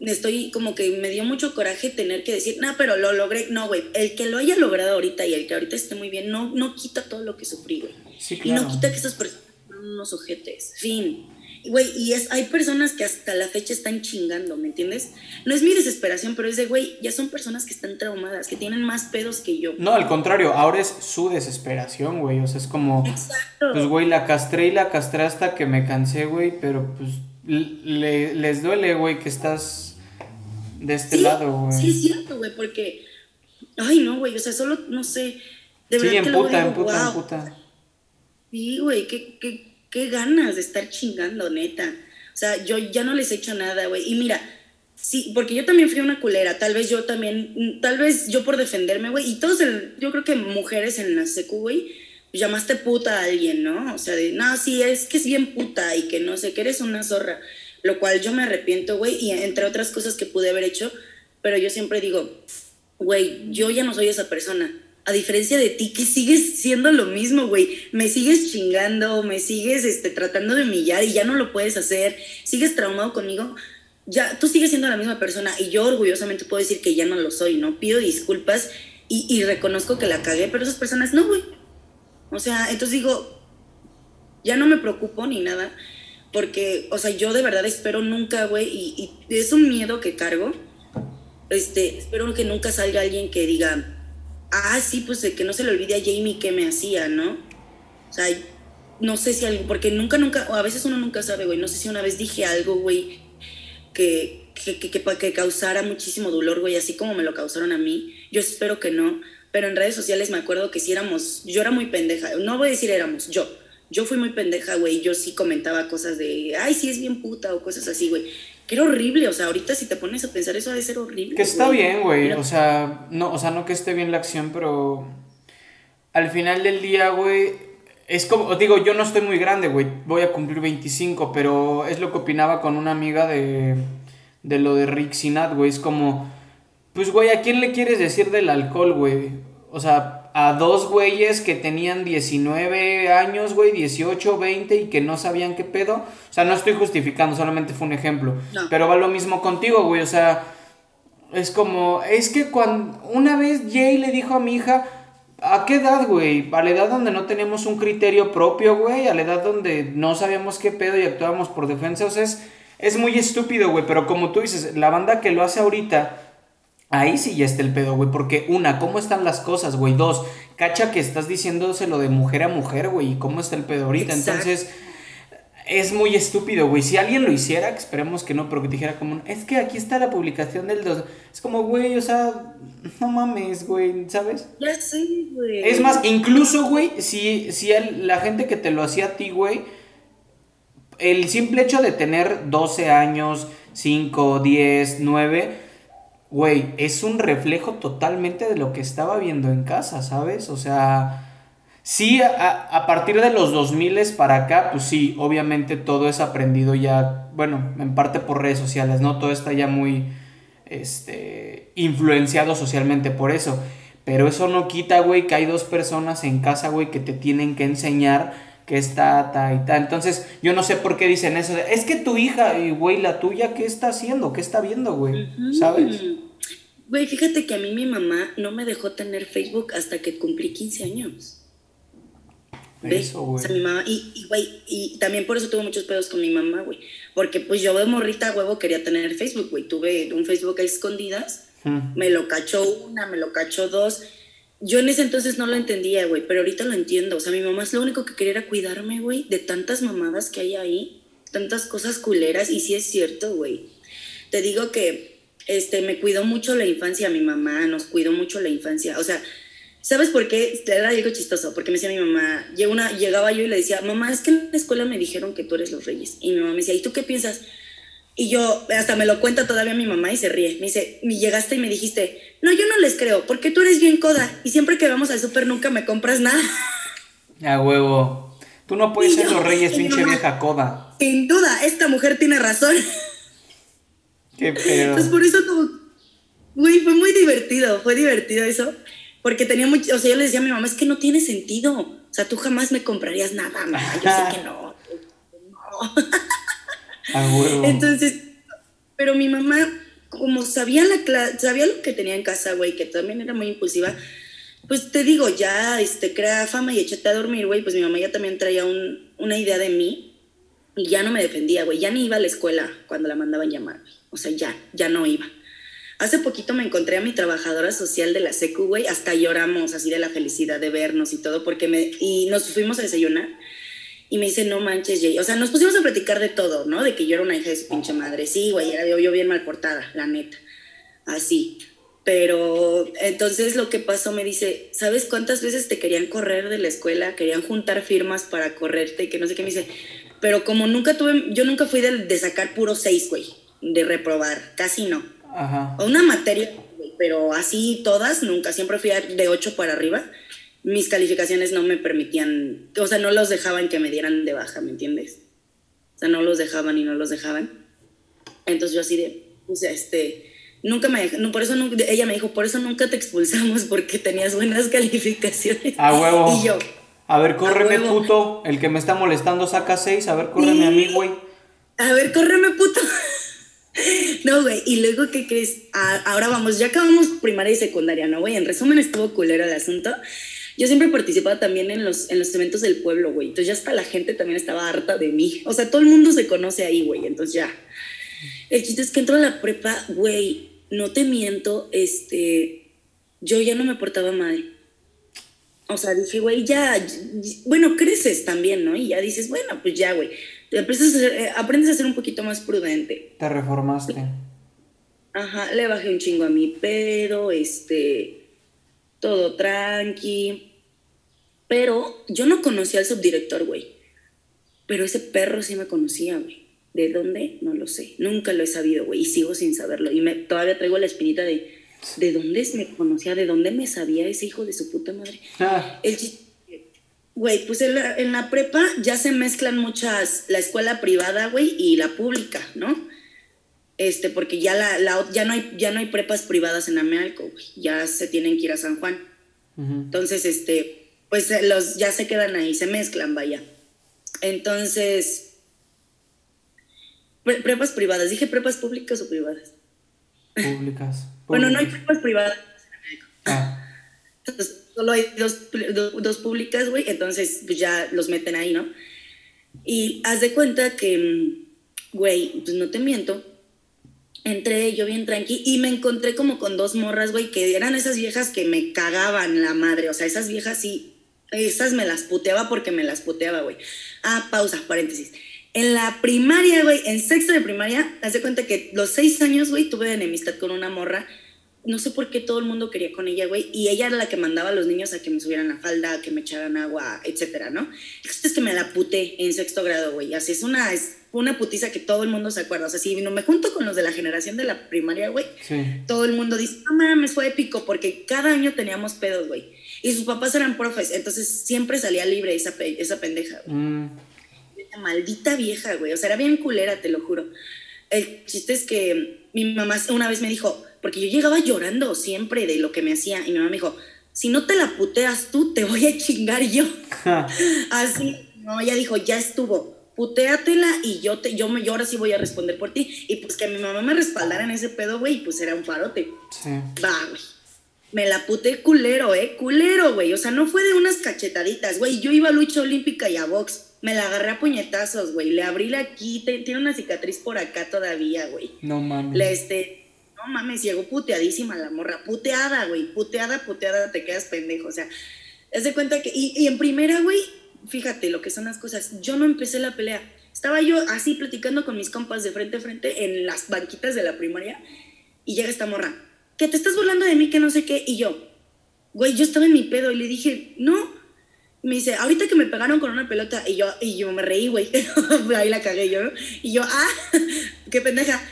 estoy como que me dio mucho coraje tener que decir, no, pero lo logré. No, güey, el que lo haya logrado ahorita y el que ahorita esté muy bien, no, no quita todo lo que sufrí, güey. Y no quita que esas personas son unos ojetes. Fin. Güey, y es, hay personas que hasta la fecha están chingando, ¿me entiendes? No es mi desesperación, pero es de, güey, ya son personas que están traumadas, que tienen más pedos que yo. No, al contrario, ahora es su desesperación, güey. O sea, es como. Exacto. Pues, güey, la castré y la castré hasta que me cansé, güey, pero pues le, les duele, güey, que estás de este lado, güey. Sí, es cierto, güey, porque. Ay, no, güey, o sea, solo, no sé. De sí, en puta, en puta, en puta. Sí, güey, qué, qué, qué ganas de estar chingando, neta. O sea, yo ya no les he hecho nada, güey. Y mira, sí, porque yo también fui una culera. Tal vez yo también, tal vez yo por defenderme, güey. Y todos, yo creo que mujeres en la secu, güey, llamaste puta a alguien, ¿no? O sea, de, no, sí, es que es bien puta y que no sé, que eres una zorra. Lo cual yo me arrepiento, güey, y entre otras cosas que pude haber hecho. Pero yo siempre digo, güey, yo ya no soy esa persona a diferencia de ti, que sigues siendo lo mismo, güey. Me sigues chingando, me sigues este, tratando de humillar y ya no lo puedes hacer, sigues traumado conmigo. ya, tú sigues siendo la misma persona y yo orgullosamente puedo decir que ya no lo soy, ¿no? Pido disculpas y, y reconozco que la cagué, pero esas personas no, güey. O sea, entonces digo, ya no me preocupo ni nada, porque, o sea, yo de verdad espero nunca, güey, y, y es un miedo que cargo, este, espero que nunca salga alguien que diga, ah, sí, pues de que no se le olvide a Jamie qué me hacía, ¿no? O sea, no sé si algo, porque nunca, nunca, o a veces uno nunca sabe, güey, no sé si una vez dije algo, güey, que, que, que, que, causara muchísimo dolor, güey, así como me lo causaron a mí, yo espero que no, pero en redes sociales me acuerdo que si éramos, yo era muy pendeja, no voy a decir éramos, yo, yo fui muy pendeja, güey, yo sí comentaba cosas de, ay, sí es bien puta o cosas así, güey, que era horrible, o sea, ahorita si te pones a pensar eso ha de ser horrible. Que está bien, güey, o sea, no, o sea, no que esté bien la acción, pero al final del día, güey, es como, digo, yo no estoy muy grande, güey, voy a cumplir 25, pero es lo que opinaba con una amiga de, de lo de Rick Sinat, güey, es como, pues, güey, ¿a quién le quieres decir del alcohol, güey? O sea, a dos güeyes que tenían 19 años, güey, 18, 20 y que no sabían qué pedo. O sea, no estoy justificando, solamente fue un ejemplo. Pero va lo mismo contigo, güey, o sea, es como, es que cuando una vez Jay le dijo a mi hija, ¿A qué edad, güey? A la edad donde no teníamos un criterio propio, güey. A la edad donde no sabíamos qué pedo y actuábamos por defensa. O sea, es, es muy estúpido, güey. Pero como tú dices, la banda que lo hace ahorita, ahí sí ya está el pedo, güey. Porque, una, ¿cómo están las cosas, güey? Dos, cacha que estás diciéndoselo de mujer a mujer, güey. ¿Y cómo está el pedo ahorita? Entonces es muy estúpido, güey. Si alguien lo hiciera, esperemos que no, pero que dijera como, es que aquí está la publicación del 2. Es como, güey, o sea, no mames, güey, ¿sabes? Ya sí, güey. Es más, incluso, güey, si, si la gente que te lo hacía a ti, güey, el simple hecho de tener 12 años, 5, 10, 9, güey, es un reflejo totalmente de lo que estaba viendo en casa, ¿sabes? O sea Sí, a, partir de los 2000 para acá, pues sí, obviamente todo es aprendido ya, bueno, en parte por redes sociales, ¿no? Todo está ya muy este, influenciado socialmente por eso. Pero eso no quita, güey, que hay dos personas en casa, güey, que te tienen que enseñar que está ta y ta. Entonces, yo no sé por qué dicen eso. es que tu hija, y güey, la tuya, ¿qué está haciendo? ¿Qué está viendo, güey? ¿Sabes? Güey, fíjate que a mí mi mamá no me dejó tener Facebook hasta que cumplí 15 años. Eso, güey. O sea, mi mamá, y, güey, y, también por eso tuve muchos pedos con mi mamá, güey. Porque pues yo de morrita, huevo, quería tener Facebook, güey. Tuve un Facebook a escondidas, me lo cachó una, me lo cachó dos. Yo en ese entonces no lo entendía, güey, pero ahorita lo entiendo. O sea, mi mamá es lo único que quería cuidarme, güey, de tantas mamadas que hay ahí, tantas cosas culeras, y sí es cierto, güey. Te digo que este, me cuidó mucho la infancia, mi mamá nos cuidó mucho la infancia. O sea, ¿Sabes por qué? Era algo chistoso, porque me decía mi mamá, llegaba yo y le decía, mamá, es que en la escuela me dijeron que tú eres los reyes. Y mi mamá me decía, ¿y tú qué piensas? Y yo, hasta me lo cuenta todavía mi mamá y se ríe. Me dice, llegaste y me dijiste, no, yo no les creo, porque tú eres bien coda y siempre que vamos al súper nunca me compras nada. A huevo. Tú no puedes ser los reyes, pinche vieja coda. Sin duda, esta mujer tiene razón. Qué pedo. Pues por eso como, güey, fue muy divertido, fue divertido eso. Porque tenía mucho, o sea, yo le decía a mi mamá, es que no tiene sentido. O sea, tú jamás me comprarías nada, mamá. Yo sé que no. no. Entonces, pero mi mamá, como sabía, la sabía lo que tenía en casa, güey, que también era muy impulsiva, pues te digo, ya este, crea fama y échate a dormir, güey, pues mi mamá ya también traía un, una idea de mí y ya no me defendía, güey, ya ni iba a la escuela cuando la mandaban llamar, O sea, ya, ya no iba. Hace poquito me encontré a mi trabajadora social de la secu, güey, hasta lloramos así de la felicidad de vernos y todo, porque me, y nos fuimos a desayunar y me dice, no manches, Jay, o sea, nos pusimos a platicar de todo, ¿no? De que yo era una hija de su pinche madre, sí, güey, era yo bien mal portada, la neta, así. Pero entonces lo que pasó me dice, ¿sabes cuántas veces te querían correr de la escuela? Querían juntar firmas para correrte y que no sé qué me dice. Pero como nunca tuve, yo nunca fui de, de sacar puro seis, güey, de reprobar, casi no Ajá. Una materia, pero así todas, nunca, siempre fui de 8 para arriba. Mis calificaciones no me permitían, o sea, no los dejaban que me dieran de baja, ¿me entiendes? O sea, no los dejaban y no los dejaban. Entonces yo así de, o sea, este, nunca me, no, por eso ella me dijo, por eso nunca te expulsamos porque tenías buenas calificaciones. A huevo. Y yo. A ver, córreme, puto. El que me está molestando saca seis. A ver, córreme a mí, güey. A ver, córreme, puto. No, güey, y luego, ¿qué crees? ahora vamos, ya acabamos primaria y secundaria, ¿no, güey? En resumen, estuvo culero el asunto. Yo siempre participaba también en los, en los eventos del pueblo, güey. Entonces ya hasta la gente también estaba harta de mí. O sea, todo el mundo se conoce ahí, güey. Entonces ya. El chiste es que entro a la prepa, güey, no te miento, este, yo ya no me portaba mal. O sea, dije, güey, ya, bueno, creces también, ¿no? Y ya dices, bueno, pues ya, güey. Eh, aprendes a ser un poquito más prudente. Te reformaste. Ajá, le bajé un chingo a mi pedo, este, todo tranqui. Pero yo no conocía al subdirector, güey. Pero ese perro sí me conocía, güey. ¿De dónde? No lo sé. Nunca lo he sabido, güey. Y sigo sin saberlo. Y me, todavía traigo la espinita de, ¿de dónde me conocía? ¿De dónde me sabía ese hijo de su puta madre? Ah. El Güey, pues en la, en la, prepa ya se mezclan muchas, la escuela privada, güey, y la pública, ¿no? Este, porque ya, la, la, ya, no, hay, ya no hay prepas privadas en Amealco, ya se tienen que ir a San Juan. Entonces, este, pues eh, los ya se quedan ahí, se mezclan, vaya. Entonces, prepas privadas, dije prepas públicas o privadas. Públicas. bueno, no hay prepas privadas ah. Entonces, solo hay dos, dos, públicas, güey, entonces pues ya los meten ahí, ¿no? Y haz de cuenta que, mm, güey, pues no te miento, entré yo bien tranqui y me encontré como con dos morras, güey, que eran esas viejas que me cagaban la madre, o sea, esas viejas sí, esas me las puteaba porque me las puteaba, güey. Ah, pausa, paréntesis. En la primaria, güey, en sexto de primaria, haz cuenta que los seis años, güey, tuve enemistad con una morra no sé por qué todo el mundo quería con ella, güey, y ella era la que mandaba a los niños a que me subieran la falda, a que me echaran agua, etcétera, ¿no? Es que me la puté en sexto grado, güey, así es una, es una putiza que todo el mundo se acuerda, o sea, si no me junto con los de la generación de la primaria, güey, todo el mundo dice, no mames, fue épico, porque cada año teníamos pedos, güey, y sus papás eran profes, entonces siempre salía libre esa, esa pendeja, güey. Mm. Maldita vieja, güey, o sea, era bien culera, te lo juro. El chiste es que mi mamá una vez me dijo, porque yo llegaba llorando siempre de lo que me hacía y mi mamá me dijo, si no te la puteas tú, te voy a chingar yo. Así, no, ella dijo, ya estuvo, putéatela y yo, te, yo, yo ahora sí voy a responder por ti. Y pues que mi mamá me respaldara en ese pedo, güey, pues era un farote. Sí. Va, güey. Me la puté culero, eh, culero, güey. O sea, no fue de unas cachetaditas, güey. Yo iba a lucha olímpica y a box. Me la agarré a puñetazos, güey. Le abrí la aquí, tiene una cicatriz por acá todavía, güey. No mames. Le, este, mames, llegó puteadísima la morra, puteada, güey, puteada, puteada, te quedas pendejo, o sea, haz de cuenta que, y, en primera, güey, fíjate lo que son las cosas, yo no empecé la pelea, estaba yo así platicando con mis compas de frente a frente en las banquitas de la primaria, y llega esta morra, que te estás burlando de mí, que no sé qué, y yo, güey, yo estaba en mi pedo, y le dije, no, me dice, ahorita que me pegaron con una pelota, y yo, y yo me reí, güey, ahí la cagué yo, y yo, ah, qué pendeja,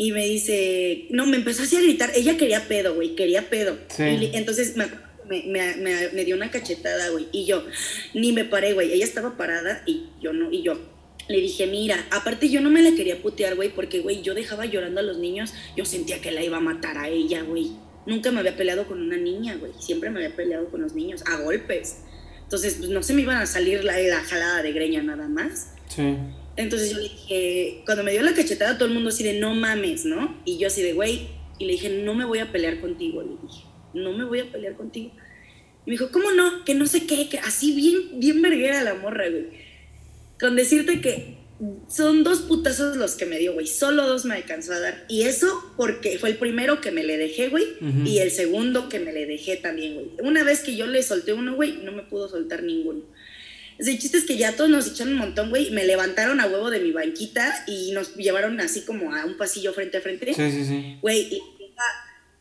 y me dice, no, me empezó así a gritar, ella quería pedo, güey, quería pedo. Y entonces me, me, me, dio una cachetada, güey, y yo ni me paré, güey, ella estaba parada y yo no, y yo le dije, mira, aparte yo no me la quería putear, güey, porque, güey, yo dejaba llorando a los niños, yo sentía que la iba a matar a ella, güey. Nunca me había peleado con una niña, güey, siempre me había peleado con los niños, a golpes. Entonces, pues no se me iban a salir la, la jalada de greña nada más. Sí. Entonces yo le dije, cuando me dio la cachetada, todo el mundo así de no mames, ¿no? Y yo así de, güey, y le dije, no me voy a pelear contigo, le dije, no me voy a pelear contigo. Y me dijo, ¿cómo no? Que no sé qué, que así bien, bien verguera la morra, güey. Con decirte que son dos putazos los que me dio, güey. Solo dos me alcanzó a dar. Y eso porque fue el primero que me le dejé, güey. Y el segundo que me le dejé también, güey. Una vez que yo le solté uno, güey, no me pudo soltar ninguno. El chiste es que ya todos nos echaron un montón, güey. Me levantaron a huevo de mi banquita y nos llevaron así como a un pasillo frente a frente. Sí, sí, sí. Güey,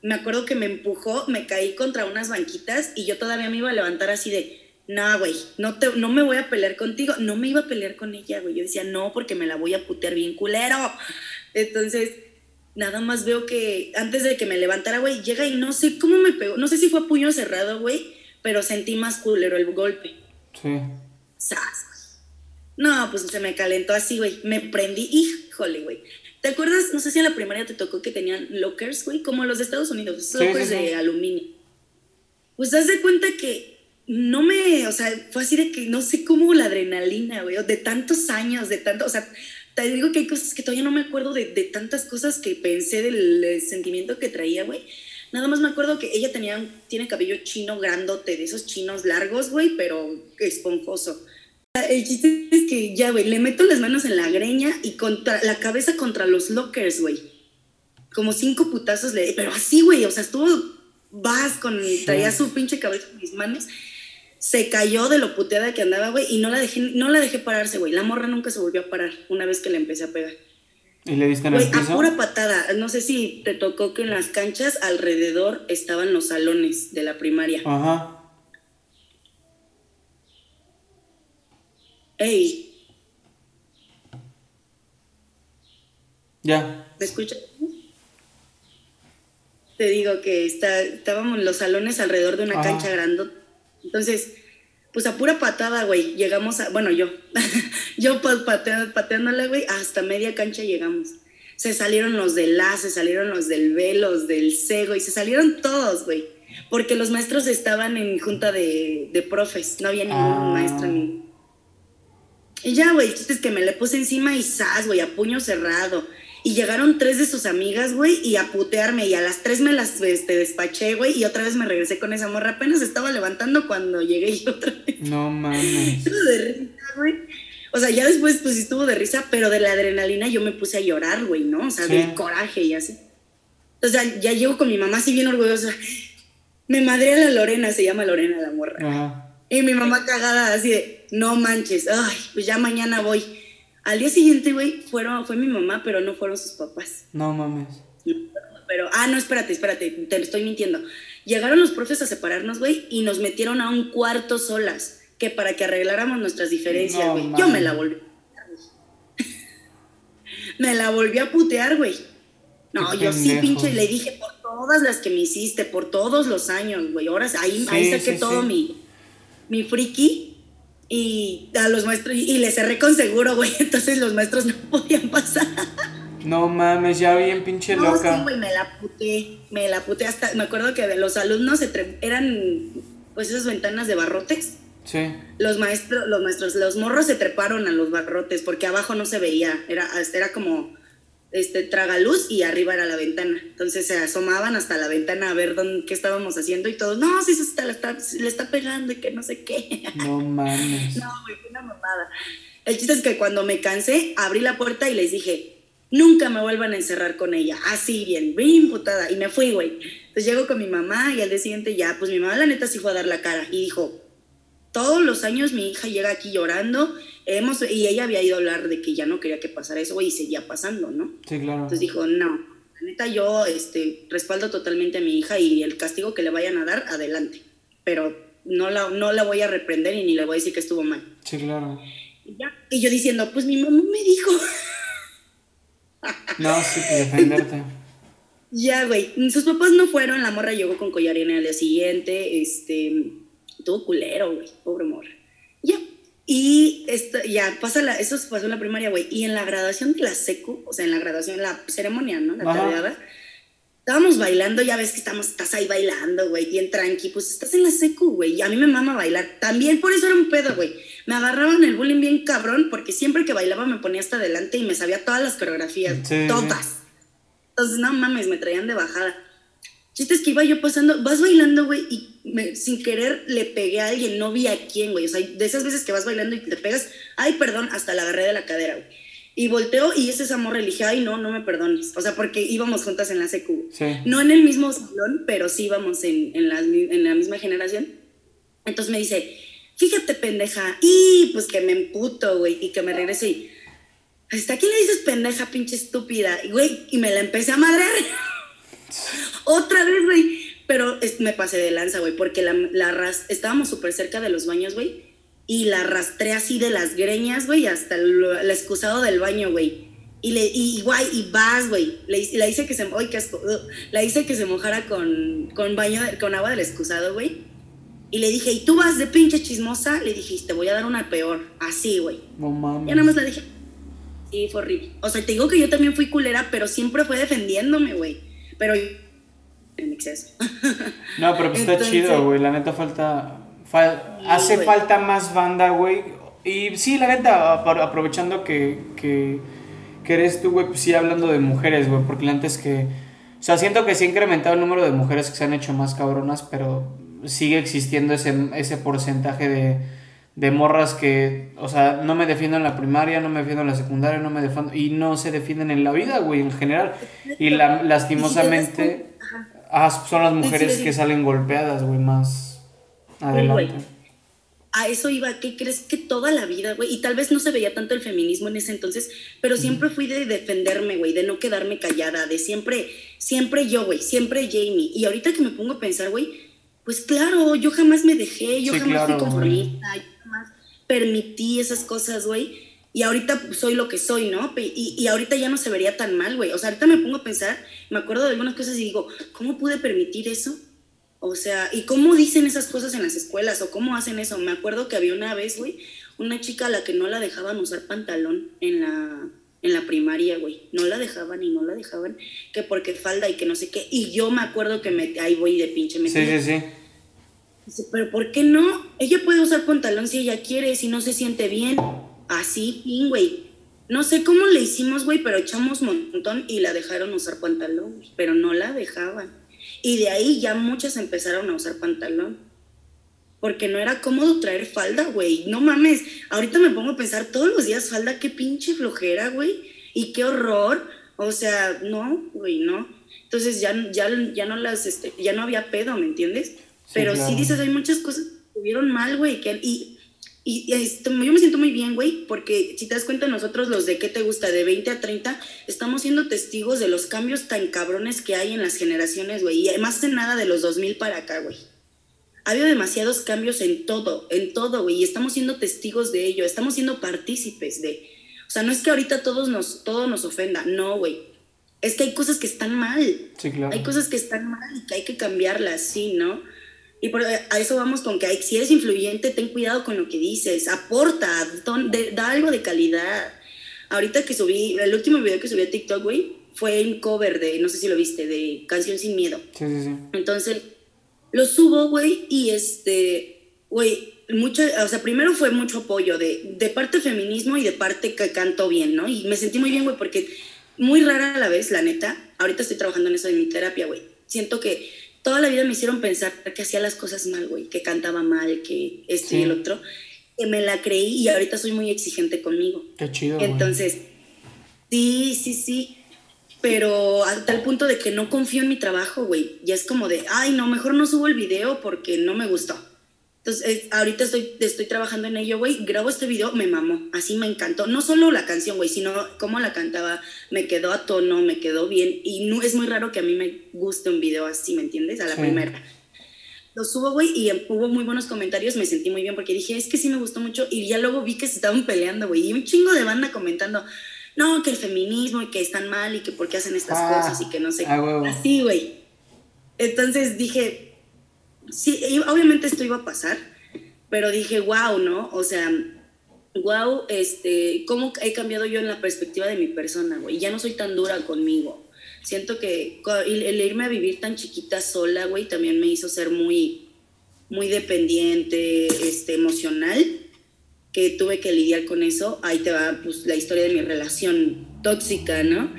me acuerdo que me empujó, me caí contra unas banquitas y yo todavía me iba a levantar así de, no, güey, no, te, no me voy a pelear contigo. No me iba a pelear con ella, güey. Yo decía, no, porque me la voy a putear bien culero. Entonces, nada más veo que antes de que me levantara, güey, llega y no sé cómo me pegó. No sé si fue a puño cerrado, güey, pero sentí más culero el golpe. Sí. No, pues se me calentó así, güey. Me prendí, híjole, güey. ¿Te acuerdas? No sé si en la primaria te tocó que tenían lockers, güey, como los de Estados Unidos, lockers de aluminio. Pues das de cuenta que no me, o sea, fue así de que no sé cómo la adrenalina, güey, de tantos años, de tanto, o sea, te digo que hay cosas que todavía no me acuerdo de, de tantas cosas que pensé del sentimiento que traía, güey. Nada más me acuerdo que ella tenía, tiene cabello chino grandote, de esos chinos largos, güey, pero esponjoso. El chiste es que ya, güey, le meto las manos en la greña y contra la cabeza contra los lockers, güey. Como cinco putazos le pero así, güey, o sea, estuvo vas con traía su pinche cabeza en mis manos. Se cayó de lo puteada que andaba, güey, y no la dejé no la dejé pararse, güey. La morra nunca se volvió a parar una vez que le empecé a pegar. ¿Y le diste en el a piso? pura patada. No sé si te tocó que en las canchas alrededor estaban los salones de la primaria. Ajá. Ey, Ya. ¿me escuchas? Te digo que está, estábamos en los salones alrededor de una Ajá. cancha grande. Entonces, pues a pura patada, güey, llegamos a, bueno, yo, yo pa- patea- pateándola, güey, hasta media cancha llegamos. Se salieron los del A, se salieron los del B, los del C, güey, se salieron todos, güey. Porque los maestros estaban en junta de, de profes, no había ningún Ah. maestro ni, y ya, güey, el chiste es que me le puse encima y zas, güey, a puño cerrado. Y llegaron tres de sus amigas, güey, y a putearme. Y a las tres me las este, despaché, güey, y otra vez me regresé con esa morra. Apenas estaba levantando cuando llegué yo otra vez. No mames. Estuvo de risa, güey. O sea, ya después, pues sí estuvo de risa, pero de la adrenalina yo me puse a llorar, güey, ¿no? O sea, Sí. del coraje y así. Entonces ya, ya llego con mi mamá así bien orgullosa. Me madré a la Lorena, se llama Lorena la morra. Ajá. Y mi mamá cagada así de, no manches, ay, pues ya mañana voy. Al día siguiente, güey, fueron, fue mi mamá, pero no fueron sus papás. No mames. Pero, ah, no, espérate, espérate, te estoy mintiendo. Llegaron los profes a separarnos, güey, y nos metieron a un cuarto solas, que para que arregláramos nuestras diferencias, No güey. Yo mames. me la volví. me la volví a putear, güey. No, Qué yo sí, pendejos. pinche, le dije por todas las que me hiciste, por todos los años, güey. Ahora ahí, ahí Sí, saqué sí, todo sí. mi, mi friki y a los maestros, y le cerré con seguro, güey. Entonces los maestros no podían pasar. No mames, ya bien pinche No, loca. sí, güey, me la puté, me la puté hasta, me acuerdo que los alumnos eran, pues esas ventanas de barrotes, Sí. los maestros, los maestros, los morros se treparon a los barrotes porque abajo no se veía, era, era como, este, tragaluz y arriba era la ventana, entonces se asomaban hasta la ventana a ver dónde, qué estábamos haciendo y todos, no, sí, se está, le, está, le está pegando y que no sé qué. No mames. No, güey, fue una mamada. El chiste es que cuando me cansé, abrí la puerta y les dije, nunca me vuelvan a encerrar con ella. Así, bien, bien imputada. Y me fui, güey. Entonces llego con mi mamá y al día siguiente ya, pues mi mamá la neta sí fue a dar la cara y dijo, todos los años mi hija llega aquí llorando, hemos, y ella había ido a hablar de que ya no quería que pasara eso, güey, y seguía pasando, ¿no? Sí, claro. Entonces dijo, no, la neta yo este, respaldo totalmente a mi hija y el castigo que le vayan a dar, adelante. Pero no la, no la voy a reprender y ni le voy a decir que estuvo mal. Sí, claro. Y, ya. Y yo diciendo, pues mi mamá me dijo, No, sí, defenderte. ya, güey. Sus papás no fueron, la morra llegó con collarina al día siguiente, este, tuvo culero, güey, pobre morra. Ya. Y esto, ya, pasa la, eso pasó en la primaria, güey. Y en la graduación de la secu, o sea, en la graduación, la ceremonia, ¿no? La tardeada, estábamos bailando, ya ves que estamos, estás ahí bailando, güey, bien tranqui, pues estás en la secu, güey. Y a mí me mama bailar. También por eso era un pedo, güey. Me agarraban el bullying bien cabrón, porque siempre que bailaba me ponía hasta adelante y me sabía todas las coreografías, Sí. todas. Entonces, no mames, me traían de bajada. Chiste es que iba yo pasando, vas bailando, güey, y me- sin querer le pegué a alguien, no vi a quién, güey. O sea, de esas veces que vas bailando y te pegas, ay, perdón, hasta la agarré de la cadera, güey. Y volteo y es esa morra, y le dije, ay, no, no me perdones. O sea, porque íbamos juntas en la secu. Sí. No en el mismo salón, pero sí íbamos en, en, mi- en la misma generación. Entonces me dice, fíjate, pendeja. Y pues que me emputo, güey, y que me regreso y, ¿hasta quién le dices pendeja, pinche estúpida? Y, güey, y me la empecé a madrear. Otra vez, güey. Pero es- me pasé de lanza, güey, porque la, la ras- estábamos súper cerca de los baños, güey. Y la arrastré así de las greñas, güey, hasta el, el excusado del baño, güey. Y le, y guay, y vas, güey. Le, la hice que se, ay, qué asco, ugh. la hice que se mojara con, con baño, con agua del excusado, güey. Y le dije, ¿y tú vas de pinche chismosa? Le dije, te voy a dar una peor. Así, güey. No mames. Ya nada más la dije. Sí, fue horrible. O sea, te digo que yo también fui culera, pero siempre fue defendiéndome, güey. Pero en exceso. No, pero pues está Entonces- chido, güey. La neta falta. fal- hace falta más banda, güey. Y sí, la neta, apro- aprovechando que, que que eres tú, güey, pues sí hablando de mujeres, güey, porque antes que... O sea, siento que sí ha incrementado el número de mujeres que se han hecho más cabronas, pero sigue existiendo ese, ese porcentaje de, de morras que, o sea, no me defiendo en la primaria, no me defiendo en la secundaria, no me defiendo, y no se defienden en la vida, güey, en general. Y la, lastimosamente, ah, son las mujeres que salen golpeadas, güey, más adelante. A eso iba, ¿qué crees que toda la vida, güey? Y tal vez no se veía tanto el feminismo en ese entonces, pero siempre fui de defenderme, güey, de no quedarme callada, de siempre, siempre yo, güey, siempre Jamie. Y ahorita que me pongo a pensar, güey, pues claro, yo jamás me dejé, yo jamás fui conformista, jamás permití esas cosas, güey. Y ahorita soy lo que soy, ¿no? Y, y ahorita ya no se vería tan mal, güey. O sea, ahorita me pongo a pensar, me acuerdo de algunas cosas y digo, ¿cómo pude permitir eso? O sea, ¿y cómo dicen esas cosas en las escuelas o cómo hacen eso? Me acuerdo que había una vez, güey, una chica a la que no la dejaban usar pantalón en la, en la primaria, güey. No la dejaban y no la dejaban, que porque falda y que no sé qué. Y yo me acuerdo que me, ahí voy de pinche me Sí, sí, sí. Dice, pero ¿por qué no? Ella puede usar pantalón si ella quiere, si no se siente bien. Así, güey. No sé cómo le hicimos, güey, pero echamos montón y la dejaron usar pantalón, pero no la dejaban. Y de ahí ya muchas empezaron a usar pantalón. Porque no era cómodo traer falda, güey. No mames. Ahorita me pongo a pensar todos los días falda, qué pinche flojera, güey. Y qué horror. O sea, no, güey, no. Entonces ya, ya, ya no las, este, ya no había pedo, ¿me entiendes? Pero sí dices, hay muchas cosas que estuvieron mal, güey. Que, y y, yo me siento muy bien, güey, porque si te das cuenta, nosotros los de qué te gusta, de 20 a 30, estamos siendo testigos de los cambios tan cabrones que hay en las generaciones, güey. Y más de nada de los 2000 para acá, güey. Ha habido demasiados cambios en todo, en todo, güey. Y estamos siendo testigos de ello, estamos siendo partícipes de. O sea, no es que ahorita todos nos, todo nos ofenda, no, güey. Es que hay cosas que están mal. Sí, claro. Hay cosas que están mal y que hay que cambiarlas, sí, ¿no? Y por, a eso vamos con que si eres influyente, ten cuidado con lo que dices, aporta, da algo de calidad. Ahorita que subí, el último video que subí a TikTok, güey, fue en cover de, no sé si lo viste, de Canción Sin Miedo. Sí, sí, sí. Entonces, lo subo, güey, y este, güey, mucho, o sea, primero fue mucho apoyo de, de parte feminismo y de parte que canto bien, ¿no? Y me sentí muy bien, güey, porque muy rara a la vez, la neta, ahorita estoy trabajando en eso de mi terapia, güey. Siento que toda la vida me hicieron pensar que hacía las cosas mal, güey, que cantaba mal, que esto y el otro. Que me la creí y ahorita soy muy exigente conmigo. Qué chido. Entonces, sí, sí, sí. Pero hasta el punto de que no confío en mi trabajo, güey. Ya es como de, ay, no, mejor no subo el video porque no me gustó. Entonces, ahorita estoy, estoy trabajando en ello, güey. Grabo este video, me mamó. Así me encantó. No solo la canción, güey, sino cómo la cantaba. Me quedó a tono, me quedó bien. Y no, es muy raro que a mí me guste un video así, ¿me entiendes? A la primera. Lo subo, güey, y hubo muy buenos comentarios. Me sentí muy bien porque dije, es que sí me gustó mucho. Y ya luego vi que se estaban peleando, güey. Y un chingo de banda comentando, no, que el feminismo y que están mal y que por qué hacen estas ah, cosas y que no sé. Ah, así, güey. Entonces dije, sí, obviamente esto iba a pasar, pero dije, wow, ¿no? O sea, wow, este, cómo he cambiado yo en la perspectiva de mi persona, güey. Ya no soy tan dura conmigo. Siento que el irme a vivir tan chiquita sola, güey, también me hizo ser muy, muy dependiente, este, emocional, que tuve que lidiar con eso. Ahí te va, pues, la historia de mi relación tóxica, ¿no?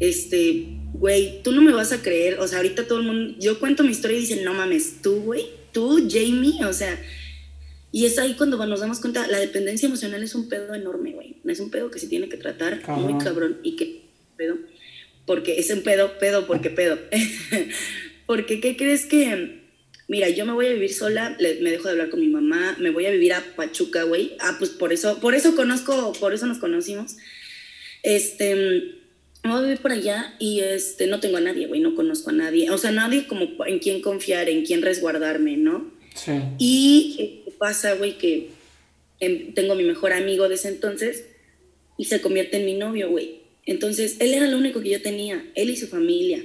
Este, güey, tú no me vas a creer, o sea, ahorita todo el mundo, yo cuento mi historia y dicen, no mames, tú, güey, tú, Jamie, o sea, y es ahí cuando nos damos cuenta, la dependencia emocional es un pedo enorme, güey, es un pedo que se tiene que tratar muy cabrón y que pedo, porque es un pedo, pedo, porque pedo, porque ¿qué crees que... Mira, yo me voy a vivir sola, me dejo de hablar con mi mamá, me voy a vivir a Pachuca, güey. Ah, pues por eso, por eso conozco, por eso nos conocimos. Este, me voy a vivir por allá y este, no tengo a nadie, güey, no conozco a nadie. O sea, nadie como en quién confiar, en quién resguardarme, ¿no? Sí. Y eh, pasa, güey, que em, tengo a mi mejor amigo de ese entonces y se convierte en mi novio, güey. Entonces, él era lo único que yo tenía, él y su familia.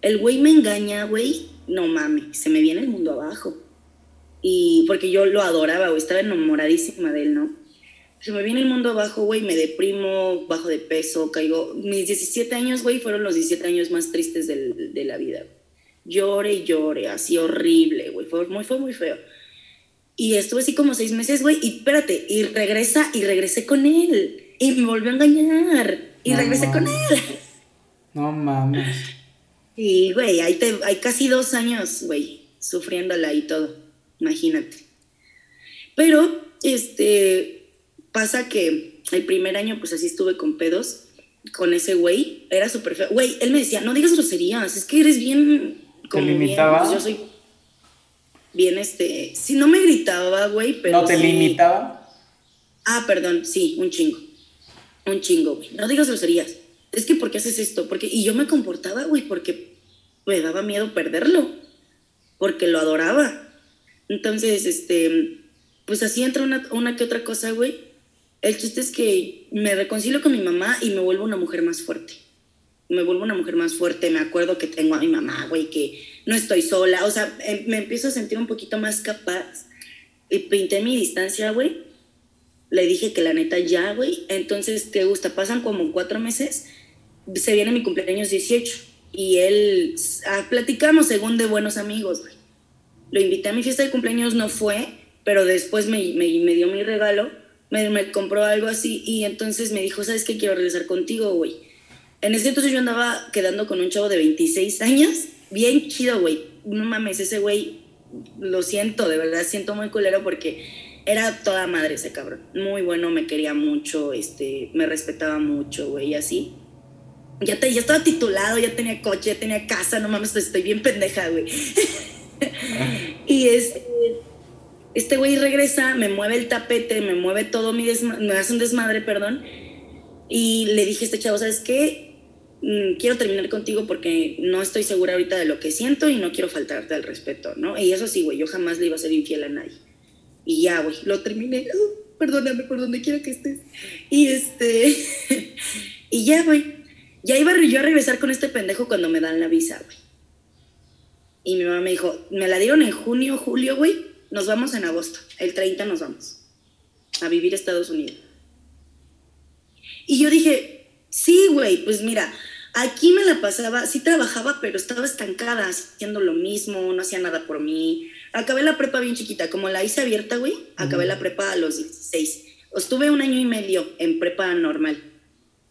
El güey me engaña, güey, no mames, se me viene el mundo abajo. Y porque yo lo adoraba, güey, estaba enamoradísima de él, ¿no? Se me viene el mundo abajo, güey, me deprimo, bajo de peso, caigo. Mis 17 años, güey, fueron los 17 años más tristes del, de la vida. Llore y llore, así horrible, güey, fue muy, fue muy feo. Y estuve así como seis meses, güey, y espérate, y regresa, y regresé con él, y me volvió a engañar. Y regresé con él. No mames. Y, güey, hay, hay casi dos años, güey, sufriéndola y todo. Imagínate. Pero, este, pasa que el primer año, pues así estuve con pedos, con ese güey. Era súper feo. Güey, él me decía, no digas groserías, es que eres bien... Como ¿Te limitaba? Bien, pues, yo soy bien, este... Si no me gritaba, güey, pero... ¿No te limitaba? Ah, perdón, sí, un chingo. Un chingo, güey. No digas groserías. Es que, ¿por qué haces esto? Porque, y yo me comportaba, güey, porque me daba miedo perderlo. Porque lo adoraba. Entonces, este, pues así entra una, una que otra cosa, güey. El chiste es que me reconcilio con mi mamá y me vuelvo una mujer más fuerte. Me vuelvo una mujer más fuerte. Me acuerdo que tengo a mi mamá, güey, que no estoy sola. O sea, em, me empiezo a sentir un poquito más capaz. Y pinté mi distancia, güey le dije que la neta ya, güey. Entonces, ¿te gusta? Pasan como cuatro meses. Se viene mi cumpleaños 18. Y él, ah, platicamos según de buenos amigos, güey. Lo invité a mi fiesta de cumpleaños, no fue, pero después me, me, me dio mi regalo, me, me, compró algo así y entonces me dijo, ¿sabes qué? Quiero regresar contigo, güey. En ese entonces yo andaba quedando con un chavo de 26 años, bien chido, güey. No mames, ese güey, lo siento, de verdad, siento muy culero porque era toda madre ese cabrón. Muy bueno, me quería mucho, este, me respetaba mucho, güey, y así. Ya, te, ya estaba titulado, ya tenía coche, ya tenía casa, no mames, estoy bien pendeja, güey. y este, este güey regresa, me mueve el tapete, me mueve todo mi desmadre, me hace un desmadre, perdón. Y le dije a este chavo, ¿sabes qué? Mm, quiero terminar contigo porque no estoy segura ahorita de lo que siento y no quiero faltarte al respeto, ¿no? Y eso sí, güey, yo jamás le iba a ser infiel a nadie. Y ya, güey, lo terminé. perdóname por donde quiera que estés. Y este. y ya, güey. Ya iba yo a regresar con este pendejo cuando me dan la visa, güey. Y mi mamá me dijo, me la dieron en junio, julio, güey. Nos vamos en agosto. El 30 nos vamos. A vivir a Estados Unidos. Y yo dije, sí, güey, pues mira, aquí me la pasaba, sí trabajaba, pero estaba estancada, haciendo lo mismo, no hacía nada por mí acabé la prepa bien chiquita, como la hice abierta, güey, acabé la prepa a los 16. Estuve un año y medio en prepa normal.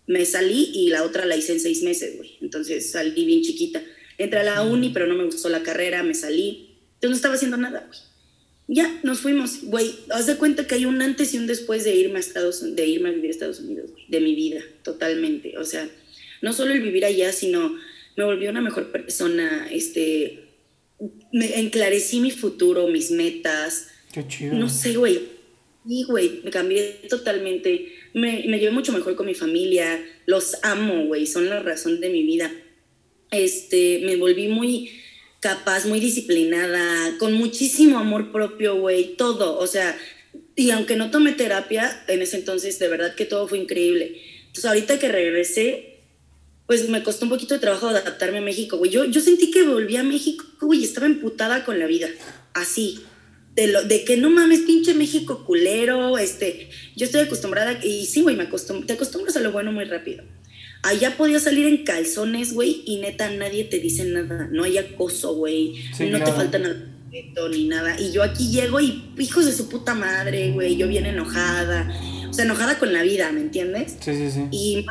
Me salí y la otra la hice en seis meses, güey. Entonces salí bien chiquita. Entré a la uni, pero no me gustó la carrera, me salí. Entonces no estaba haciendo nada, güey. Ya, nos fuimos, güey. Haz de cuenta que hay un antes y un después de irme a Estados de irme a vivir a Estados Unidos. De mi vida, totalmente. O sea, no solo el vivir allá, sino me volví una mejor persona, este, me enclarecí mi futuro, mis metas. Qué chido. No sé, güey. Y, güey, me cambié totalmente. Me, me llevé mucho mejor con mi familia. Los amo, güey. Son la razón de mi vida. Este, me volví muy capaz, muy disciplinada, con muchísimo amor propio, güey. Todo. O sea, y aunque no tomé terapia en ese entonces, de verdad que todo fue increíble. Entonces, ahorita que regresé, pues me costó un poquito de trabajo adaptarme a México, güey. Yo, yo sentí que volví a México, güey, estaba emputada con la vida, así. De, lo, de que no mames, pinche México culero, este, yo estoy acostumbrada, y sí, güey, me acostum te acostumbras a lo bueno muy rápido. Allá podía salir en calzones, güey, y neta nadie te dice nada, no hay acoso, güey, no te faltan al ni nada. Y yo aquí llego y hijos de su puta madre, güey, yo bien enojada, o sea, enojada con la vida, ¿me entiendes? Sí, sí, sí. Y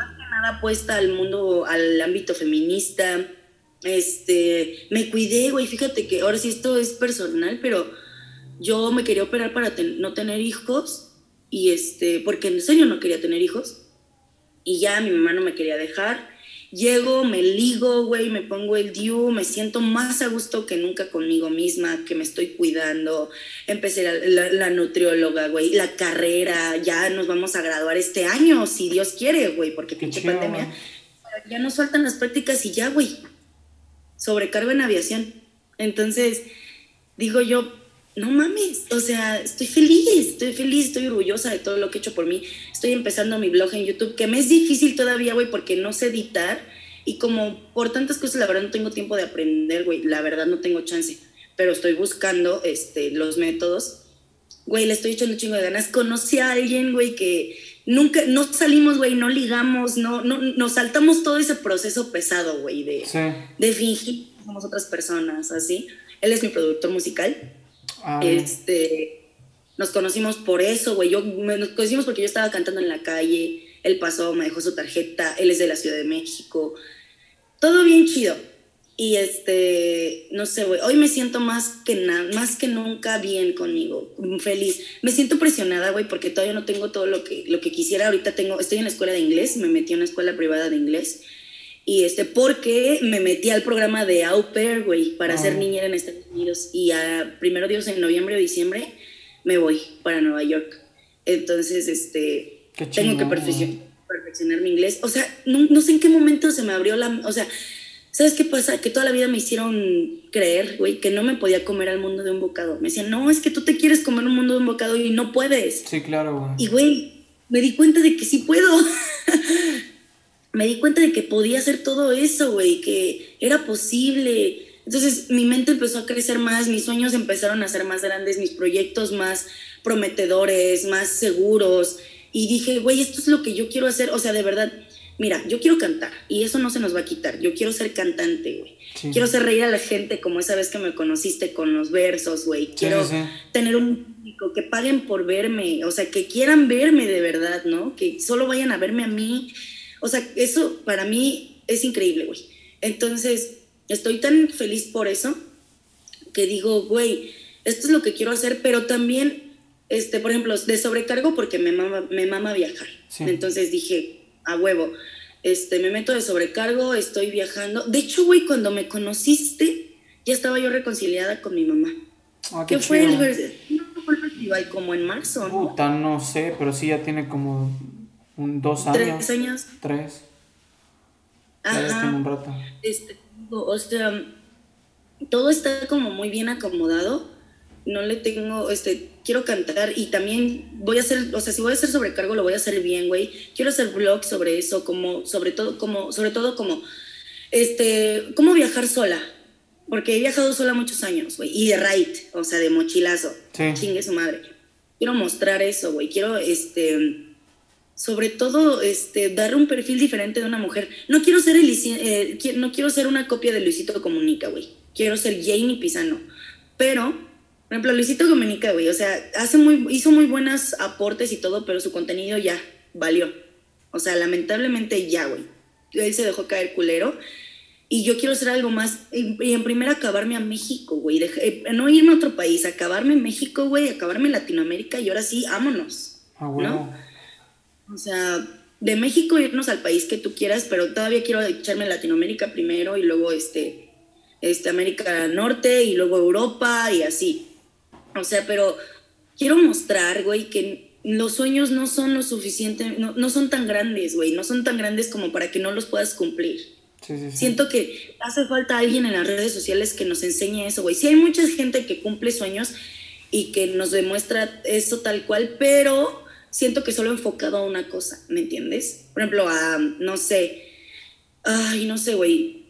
apuesta al mundo, al ámbito feminista. Este, me cuidé, güey, fíjate que ahora sí esto es personal, pero yo me quería operar para no tener hijos y este, porque en serio no quería tener hijos y ya mi mamá no me quería dejar Llego, me ligo, güey, me pongo el DIU, me siento más a gusto que nunca conmigo misma, que me estoy cuidando. Empecé la, nutrióloga, güey, la carrera, ya nos vamos a graduar este año, si Dios quiere, güey, porque pinche pandemia. Ya nos faltan las prácticas y ya, güey. Sobrecargo en aviación. Entonces, digo yo, no mames, o sea, estoy feliz, estoy feliz, estoy orgullosa de todo lo que he hecho por mí. Estoy empezando mi blog en YouTube, que me es difícil todavía, güey, porque no sé editar y como por tantas cosas, la verdad no tengo tiempo de aprender, güey, la verdad no tengo chance, pero estoy buscando este, los métodos. Güey, le estoy echando un chingo de ganas. Conocí a alguien, güey, que nunca, no salimos, güey, no ligamos, no, no, nos saltamos todo ese proceso pesado, güey, de, de fingir que somos otras personas, así. Él es mi productor musical Ah. Este, nos conocimos por eso, güey. Yo, nos conocimos porque yo estaba cantando en la calle él pasó, me dejó su tarjeta, él es de la Ciudad de México. Todo bien chido. Y este, no sé, güey, hoy me siento más que nada, más que nunca bien conmigo, feliz. Me siento presionada, güey, porque todavía no tengo todo lo que, lo que quisiera. Ahorita tengo, estoy en la escuela de inglés, me metí en una escuela privada de inglés. Y este, porque me metí al programa de Au Pair, güey, para ser niñera en Estados Unidos. Y a primero Dios, en noviembre o diciembre, me voy para Nueva York. Entonces, este, tengo que perfeccionar, mi inglés. O sea, no, no sé en qué momento se me abrió la, o sea, ¿Sabes qué pasa? Que toda la vida me hicieron creer, güey, que no me podía comer al mundo de un bocado. Me decían, no, es que tú te quieres comer un mundo de un bocado y no puedes. Sí, claro, güey. Y, güey, me di cuenta de que sí puedo. me di cuenta de que podía hacer todo eso, güey, que era posible. Entonces mi mente empezó a crecer más, mis sueños empezaron a ser más grandes, mis proyectos más prometedores, más seguros. Y dije, güey, esto es lo que yo quiero hacer. O sea, de verdad, mira, yo quiero cantar y eso no se nos va a quitar. Yo quiero ser cantante, güey. Quiero hacer reír a la gente como esa vez que me conociste con los versos, güey. Quiero tener un público que paguen por verme, o sea, que quieran verme de verdad, ¿no? Que solo vayan a verme a mí. O sea, eso para mí es increíble, güey. Entonces, estoy tan feliz por eso que digo, güey, esto es lo que quiero hacer, pero también, este, por ejemplo, de sobrecargo porque me mama, me mama viajar. Entonces dije, a huevo. Este, me meto de sobrecargo, estoy viajando. De hecho, güey, cuando me conociste, ya estaba yo reconciliada con mi mamá. Ah, qué, fue el, festival? Como en marzo, ¿no? Puta, no sé, pero sí ya tiene como un, dos años. ¿Tres años? Tres. Ajá. un rato. Este, o sea, todo está como muy bien acomodado. No le tengo, este, quiero cantar y también voy a hacer, o sea, si voy a hacer sobrecargo lo voy a hacer bien, güey. Quiero hacer vlogs sobre eso, como, sobre todo, como, sobre todo como, este, cómo viajar sola. Porque he viajado sola muchos años, güey. Y de right, o sea, de mochilazo. Chingue su madre. Quiero mostrar eso, güey. Quiero, este, sobre todo, este, dar un perfil diferente de una mujer. No quiero ser, el, eh, no quiero ser una copia de Luisito Comunica, güey. Quiero ser Jamie Pisano. Pero por ejemplo, Luisito Dominica, güey, o sea, hace muy, hizo muy buenos aportes y todo, pero su contenido ya valió. O sea, lamentablemente ya, güey. Él se dejó caer culero. Y yo quiero hacer algo más. Y, en primera, acabarme a México, güey. Eh, no irme a otro país, acabarme en México, güey, acabarme Latinoamérica y ahora sí, vámonos. Ah, ¿No? O sea, de México irnos al país que tú quieras, pero todavía quiero echarme Latinoamérica primero y luego este, este América Norte y luego Europa y así. O sea, pero quiero mostrar, güey, que los sueños no son lo suficiente, no, son tan grandes, güey, no son tan grandes como para que no los puedas cumplir. Sí, sí, sí. Siento que hace falta alguien en las redes sociales que nos enseñe eso, güey. Sí hay mucha gente que cumple sueños y que nos demuestra eso tal cual, pero siento que solo enfocado a una cosa, ¿me entiendes? Por ejemplo, a, no sé, ay, no sé, güey,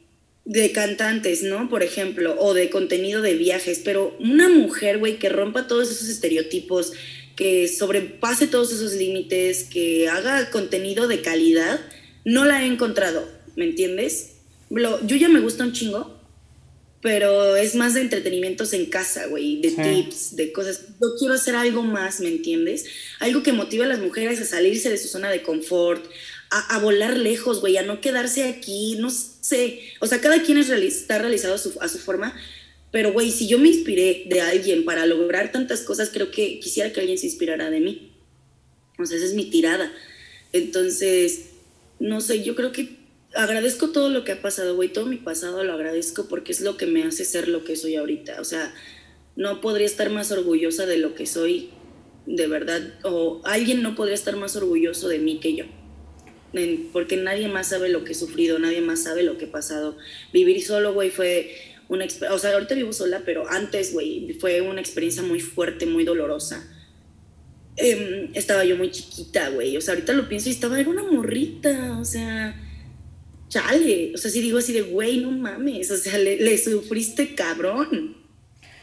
de cantantes, ¿no? Por ejemplo, o de contenido de viajes, pero una mujer, güey, que rompa todos esos estereotipos, que sobrepase todos esos límites, que haga contenido de calidad, no la he encontrado, ¿me entiendes? yo ya me gusta un chingo, pero es más de entretenimientos en casa, güey, de tips, de cosas. Yo quiero hacer algo más, ¿me entiendes? Algo que motive a las mujeres a salirse de su zona de confort, a, volar lejos, güey, a no quedarse aquí, no sé. O sea, cada quien es está realizado a su, a su forma, pero, güey, si yo me inspiré de alguien para lograr tantas cosas, creo que quisiera que alguien se inspirara de mí. O sea, esa es mi tirada. Entonces, no sé, yo creo que agradezco todo lo que ha pasado, güey, todo mi pasado lo agradezco porque es lo que me hace ser lo que soy ahorita. O sea, no podría estar más orgullosa de lo que soy, de verdad, o alguien no podría estar más orgulloso de mí que yo porque nadie más sabe lo que he sufrido, nadie más sabe lo que he pasado. Vivir solo, güey, fue una experiencia, o sea, ahorita vivo sola, pero antes, güey, fue una experiencia muy fuerte, muy dolorosa. Em, estaba yo muy chiquita, güey, o sea, ahorita lo pienso y estaba, era una morrita, o sea, chale, o sea, si digo así de, güey, no mames, o sea, le, sufriste cabrón.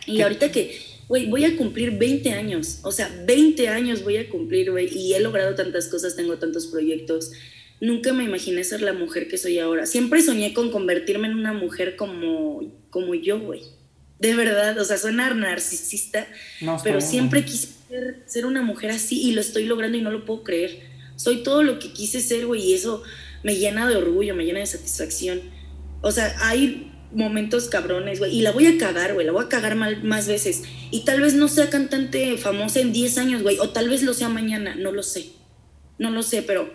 Y ahorita que, güey, voy a cumplir 20 años, o sea, 20 años voy a cumplir, güey, y he logrado tantas cosas, tengo tantos proyectos nunca me imaginé ser la mujer que soy ahora. Siempre soñé con convertirme en una mujer como, como yo, güey. De verdad, o sea, suena narcisista, pero siempre quise ser, una mujer así y lo estoy logrando y no lo puedo creer. soy todo lo que quise ser, güey, y eso me llena de orgullo, me llena de satisfacción. O sea, hay momentos cabrones, güey, y la voy a cagar, güey, la voy a cagar mal, más veces. Y tal vez no sea cantante famosa en 10 años, güey, o tal vez lo sea mañana, no lo sé. No lo sé, pero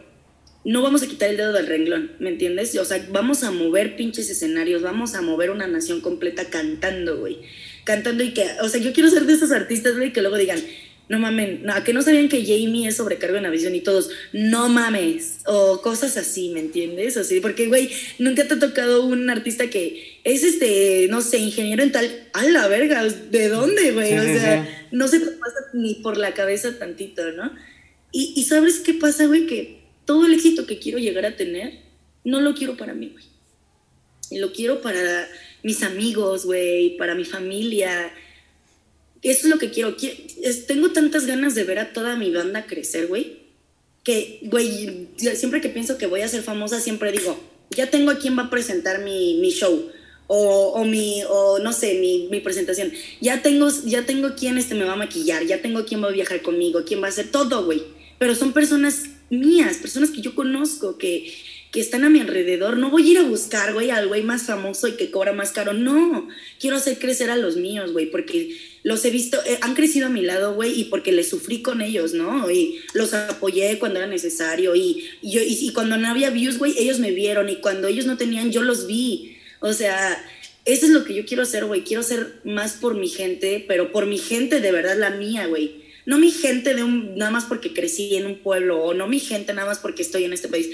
no vamos a quitar el dedo del renglón, ¿me entiendes? O sea, vamos a mover pinches escenarios, vamos a mover una nación completa cantando, güey. Cantando y que, o sea, yo quiero ser de esos artistas, güey, que luego digan, no mamen, no, que no sabían que Jamie es sobrecargo en visión y todos, no mames, o cosas así, ¿me entiendes? Así, porque, güey, nunca te ha tocado un artista que es este, no sé, ingeniero en tal, a la verga, ¿de dónde, güey? o sea, no se te pasa ni por la cabeza tantito, ¿no? Y, y ¿sabes qué pasa, güey? Que todo el éxito que quiero llegar a tener, no lo quiero para mí, güey. Lo quiero para mis amigos, güey, para mi familia. Eso es lo que quiero. Tengo tantas ganas de ver a toda mi banda crecer, güey, que, güey, siempre que pienso que voy a ser famosa, siempre digo, ya tengo a quién va a presentar mi, mi show. O, o, mi, o no sé, mi, mi, presentación. Ya tengo, ya tengo quién este me va a maquillar, ya tengo quién va a viajar conmigo, quién va a hacer todo, güey. Pero son personas mías, personas que yo conozco, que, que están a mi alrededor. No voy a ir a buscar, güey, al güey más famoso y que cobra más caro. No, quiero hacer crecer a los míos, güey, porque los he visto, eh, han crecido a mi lado, güey, y porque les sufrí con ellos, ¿no? Y los apoyé cuando era necesario. Y, yo, y, cuando no había views, güey, ellos me vieron. Y cuando ellos no tenían, yo los vi. O sea, eso es lo que yo quiero hacer, güey. Quiero hacer más por mi gente, pero por mi gente de verdad, la mía, güey no mi gente de un, nada más porque crecí en un pueblo o no mi gente nada más porque estoy en este país.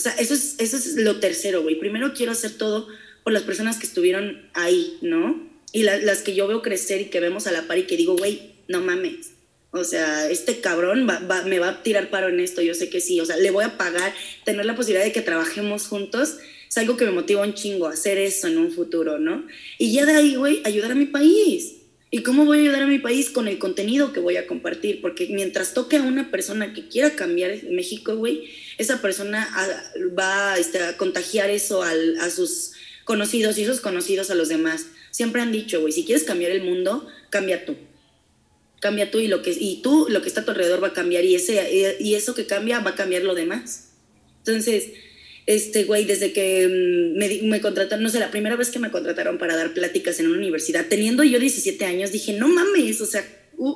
O sea, eso es, eso es lo tercero, güey. Primero quiero hacer todo por las personas que estuvieron ahí, ¿no? Y las que yo veo crecer y que vemos a la par y que digo, güey, no mames. O sea, este cabrón me va a tirar paro en esto, yo sé que sí. O sea, le voy a pagar, tener la posibilidad de que trabajemos juntos es algo que me motiva un chingo, hacer eso en un futuro, ¿no? Y ya de ahí, güey, ayudar a mi país. ¿Y cómo voy a ayudar a mi país con el contenido que voy a compartir? Porque mientras toque a una persona que quiera cambiar México, güey, esa persona va este, a contagiar eso a sus conocidos y esos conocidos a los demás. Siempre han dicho, güey, si quieres cambiar el mundo, cambia tú. Cambia tú y, lo que, tú, lo que está a tu alrededor va a cambiar y, y eso que cambia va a cambiar lo demás. Entonces, este güey, desde que mm, me, me, contrataron, no sé, la primera vez que me contrataron para dar pláticas en una universidad, teniendo yo 17 años, dije, no mames, o sea,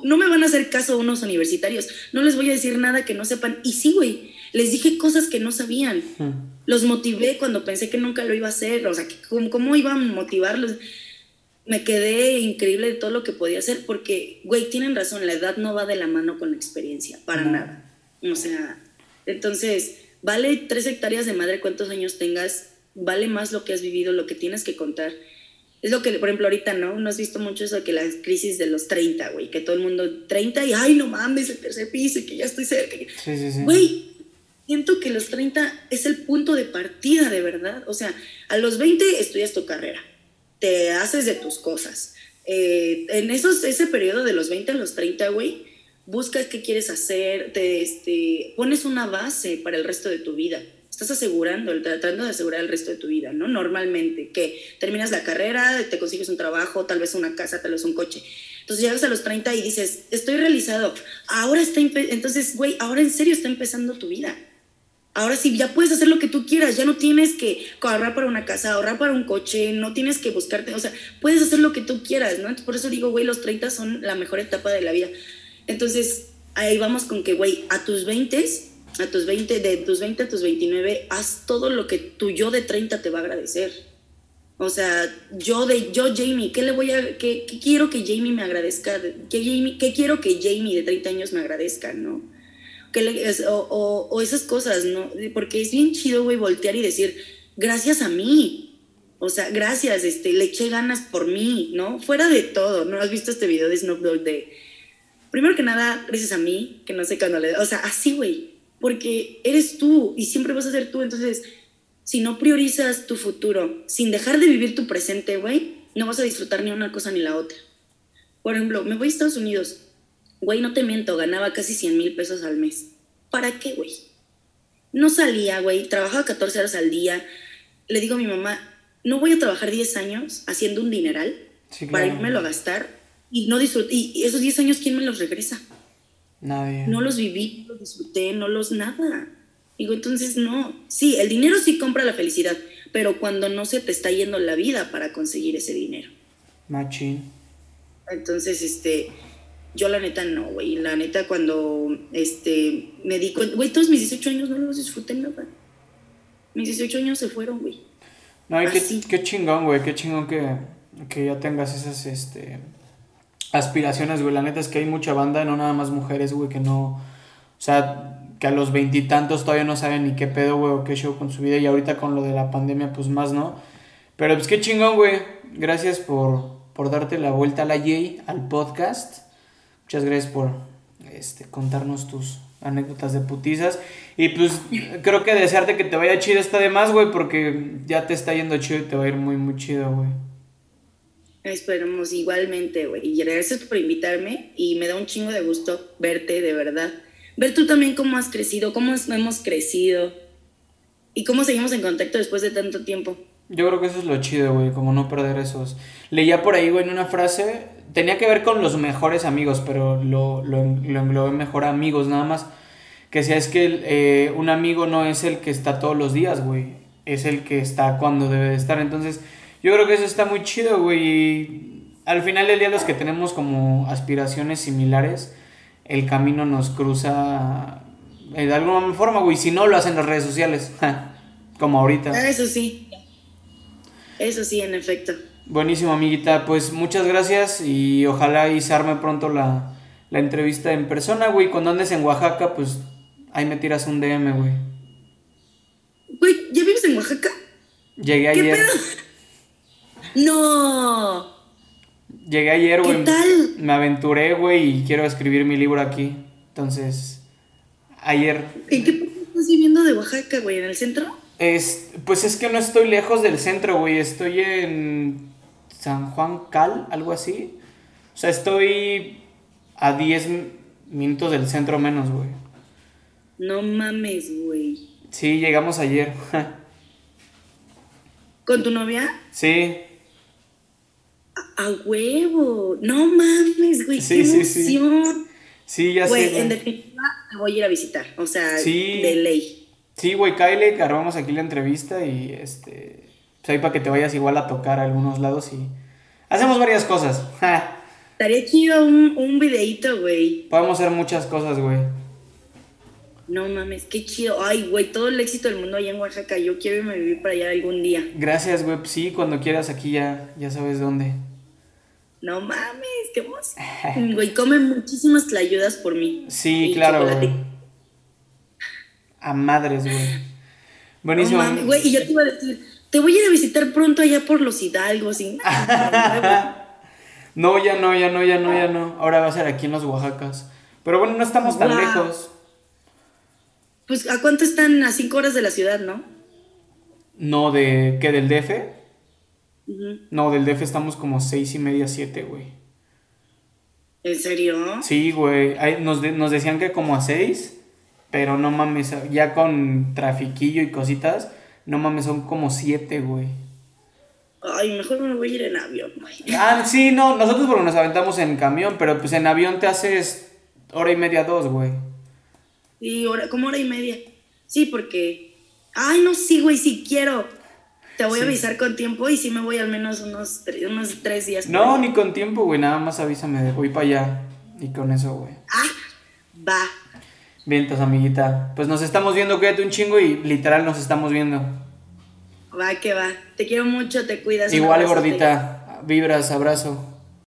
no me van a hacer caso unos universitarios, no les voy a decir nada que no sepan. Y sí, güey, les dije cosas que no sabían. Los motivé cuando pensé que nunca lo iba a hacer, o sea, ¿cómo, cómo iba a motivarlos? Me quedé increíble de todo lo que podía hacer porque, güey, tienen razón, la edad no va de la mano con la experiencia, para nada. O sea, entonces vale tres hectáreas de madre cuántos años tengas, vale más lo que has vivido, lo que tienes que contar. Es lo que, por ejemplo, ahorita, ¿no? No has visto mucho eso de que la crisis de los 30, güey, que todo el mundo 30 y, ay, no mames, el tercer piso y que ya estoy cerca. Sí, sí, sí. Güey, siento que los 30 es el punto de partida, de verdad. O sea, a los 20 estudias tu carrera, te haces de tus cosas. Eh, en esos, ese periodo de los 20 a los 30, güey, buscas qué quieres hacer, te este, pones una base para el resto de tu vida. Estás asegurando, tratando de asegurar el resto de tu vida, ¿no? Normalmente, que terminas la carrera, te consigues un trabajo, tal vez una casa, tal vez un coche. Entonces llegas a los 30 y dices, estoy realizado. Ahora está, entonces, güey, ahora en serio está empezando tu vida. Ahora sí, ya puedes hacer lo que tú quieras, ya no tienes que ahorrar para una casa, ahorrar para un coche, no tienes que buscarte, o sea, puedes hacer lo que tú quieras, ¿no? por eso digo, güey, los 30 son la mejor etapa de la vida. Entonces, ahí vamos con que, güey, a tus 20, a tus 20, de tus 20 a tus 29, haz todo lo que tu yo de 30 te va a agradecer. O sea, yo de yo Jamie, ¿qué le voy a qué, quiero que Jamie me agradezca? ¿Qué, Jamie, ¿Qué quiero que Jamie de 30 años me agradezca, no? o, o, esas cosas, ¿no? Porque es bien chido, güey, voltear y decir, gracias a mí. O sea, gracias, este, le eché ganas por mí, ¿no? Fuera de todo, ¿no? ¿Has visto este video de Snoop Dogg de primero que nada, gracias a mí, que no sé cuándo le... O sea, así, güey, porque eres tú y siempre vas a ser tú. Entonces, si no priorizas tu futuro sin dejar de vivir tu presente, güey, no vas a disfrutar ni una cosa ni la otra. Por ejemplo, me voy a Estados Unidos. Güey, no te miento, ganaba casi 100 mil pesos al mes. ¿Para qué, güey? No salía, güey, trabajaba 14 horas al día. Le digo a mi mamá, no voy a trabajar 10 años haciendo un dineral para irme a gastar y no disfruté. Y esos 10 años, ¿quién me los regresa? Nadie. No los viví, no los disfruté, no los nada. Digo, entonces no. Sí, el dinero sí compra la felicidad, pero cuando no se te está yendo la vida para conseguir ese dinero. Machín. Entonces, este, yo la neta no, güey. La neta cuando, este, me di cuenta, güey, todos mis 18 años no los disfruté nada. Mis 18 años se fueron, güey. No, y qué, qué chingón, güey, qué chingón que, que ya tengas esas, este, aspiraciones, güey. La neta es que hay mucha banda, no nada más mujeres, güey, que no, o sea, que a los veintitantos todavía no saben ni qué pedo, güey, o qué show con su vida. Y ahorita con lo de la pandemia, pues más, ¿no? Pero pues qué chingón, güey. Gracias por, por darte la vuelta a la J, al podcast. Muchas gracias por este, contarnos tus anécdotas de putizas. Y pues creo que desearte que te vaya chido está de más, güey, porque ya te está yendo chido y te va a ir muy, muy chido, güey. Esperemos igualmente, güey. Y gracias por invitarme y me da un chingo de gusto verte, de verdad. Ver tú también cómo has crecido, cómo hemos crecido y cómo seguimos en contacto después de tanto tiempo. Yo creo que eso es lo chido, güey, como no perder esos. Leía por ahí, güey, en una frase, tenía que ver con los mejores amigos, pero lo, lo, lo englobé mejor amigos nada más. Que si es que eh, un amigo no es el que está todos los días, güey, es el que está cuando debe de estar. Entonces, yo creo que eso está muy chido, güey. y Al final del día, los que tenemos como aspiraciones similares, el camino nos cruza de alguna forma, güey. Si no, lo hacen las redes sociales, como ahorita. Ah, eso sí. Eso sí, en efecto. Buenísimo, amiguita. Pues muchas gracias y ojalá y se arme pronto la, la entrevista en persona, güey. Cuando andes en Oaxaca, pues ahí me tiras un DM, güey. Güey, ¿ya vives en Oaxaca? Llegué ¿Qué ayer. pedo? No. Llegué ayer, ¿Qué güey. tal? Me aventuré, güey, y quiero escribir mi libro aquí. Entonces, ayer. ¿En qué parte estás viviendo de Oaxaca, güey? ¿En el centro? Es, pues es que no estoy lejos del centro, güey. Estoy en San Juan Cal, algo así. O sea, estoy a 10 minutos del centro menos, güey. No mames, güey. Sí, llegamos ayer. ¿Con tu novia? sí, A huevo. No mames, güey. Sí, qué sí, sí. emoción. sí, ya Güey, sé. en güey. definitiva te voy a ir a visitar. O sea, Sí. de ley. Sí, güey, Kyle, armamos aquí la entrevista y este. Pues ahí para que te vayas igual a tocar a algunos lados y. Hacemos varias cosas. Ja. Estaría chido un, un videíto, güey. Podemos hacer muchas cosas, güey. No mames, qué chido. Ay, güey, todo el éxito del mundo allá en Oaxaca. Yo quiero irme a vivir para allá algún día. Gracias, güey. Sí, cuando quieras aquí ya, ya sabes dónde. No mames, qué emoción. Güey, come muchísimas tlayudas por mí. Sí, claro, chocolate. A madres, güey. No Buenísimo. mames, güey, y yo te iba a decir, te voy a ir a visitar pronto allá por los hidalgos. Y... No, ya no, ya no, ya no, ya no. Ahora va a ser aquí en los Oaxacas. Pero bueno, no estamos tan lejos. Pues, ¿a cuánto están? A cinco horas de la ciudad, ¿no? No, de. ¿Qué? ¿Del DF? No, del DF estamos como seis y media, siete, güey. ¿En serio? Sí, güey. Nos, de- nos decían que como a seis, pero no mames, ya con trafiquillo y cositas, no mames, son como siete, güey. Ay, mejor me voy a ir en avión, güey. Ah, sí, no, nosotros porque nos aventamos en camión, pero pues en avión te haces hora y media, dos, güey. Sí, hora, como hora y media. Sí, porque. Ay, no, sí, güey, sí quiero. Te voy a avisar con tiempo y sí me voy al menos unos, tre- unos tres días. No, ni con tiempo, güey, nada más avísame, de voy para allá. Y con eso, güey. Ah, va. Vientos, amiguita. Pues nos estamos viendo, quédate un chingo y literal nos estamos viendo. Va que va. Te quiero mucho, te cuidas. Igual, gordita. Vibras, abrazo.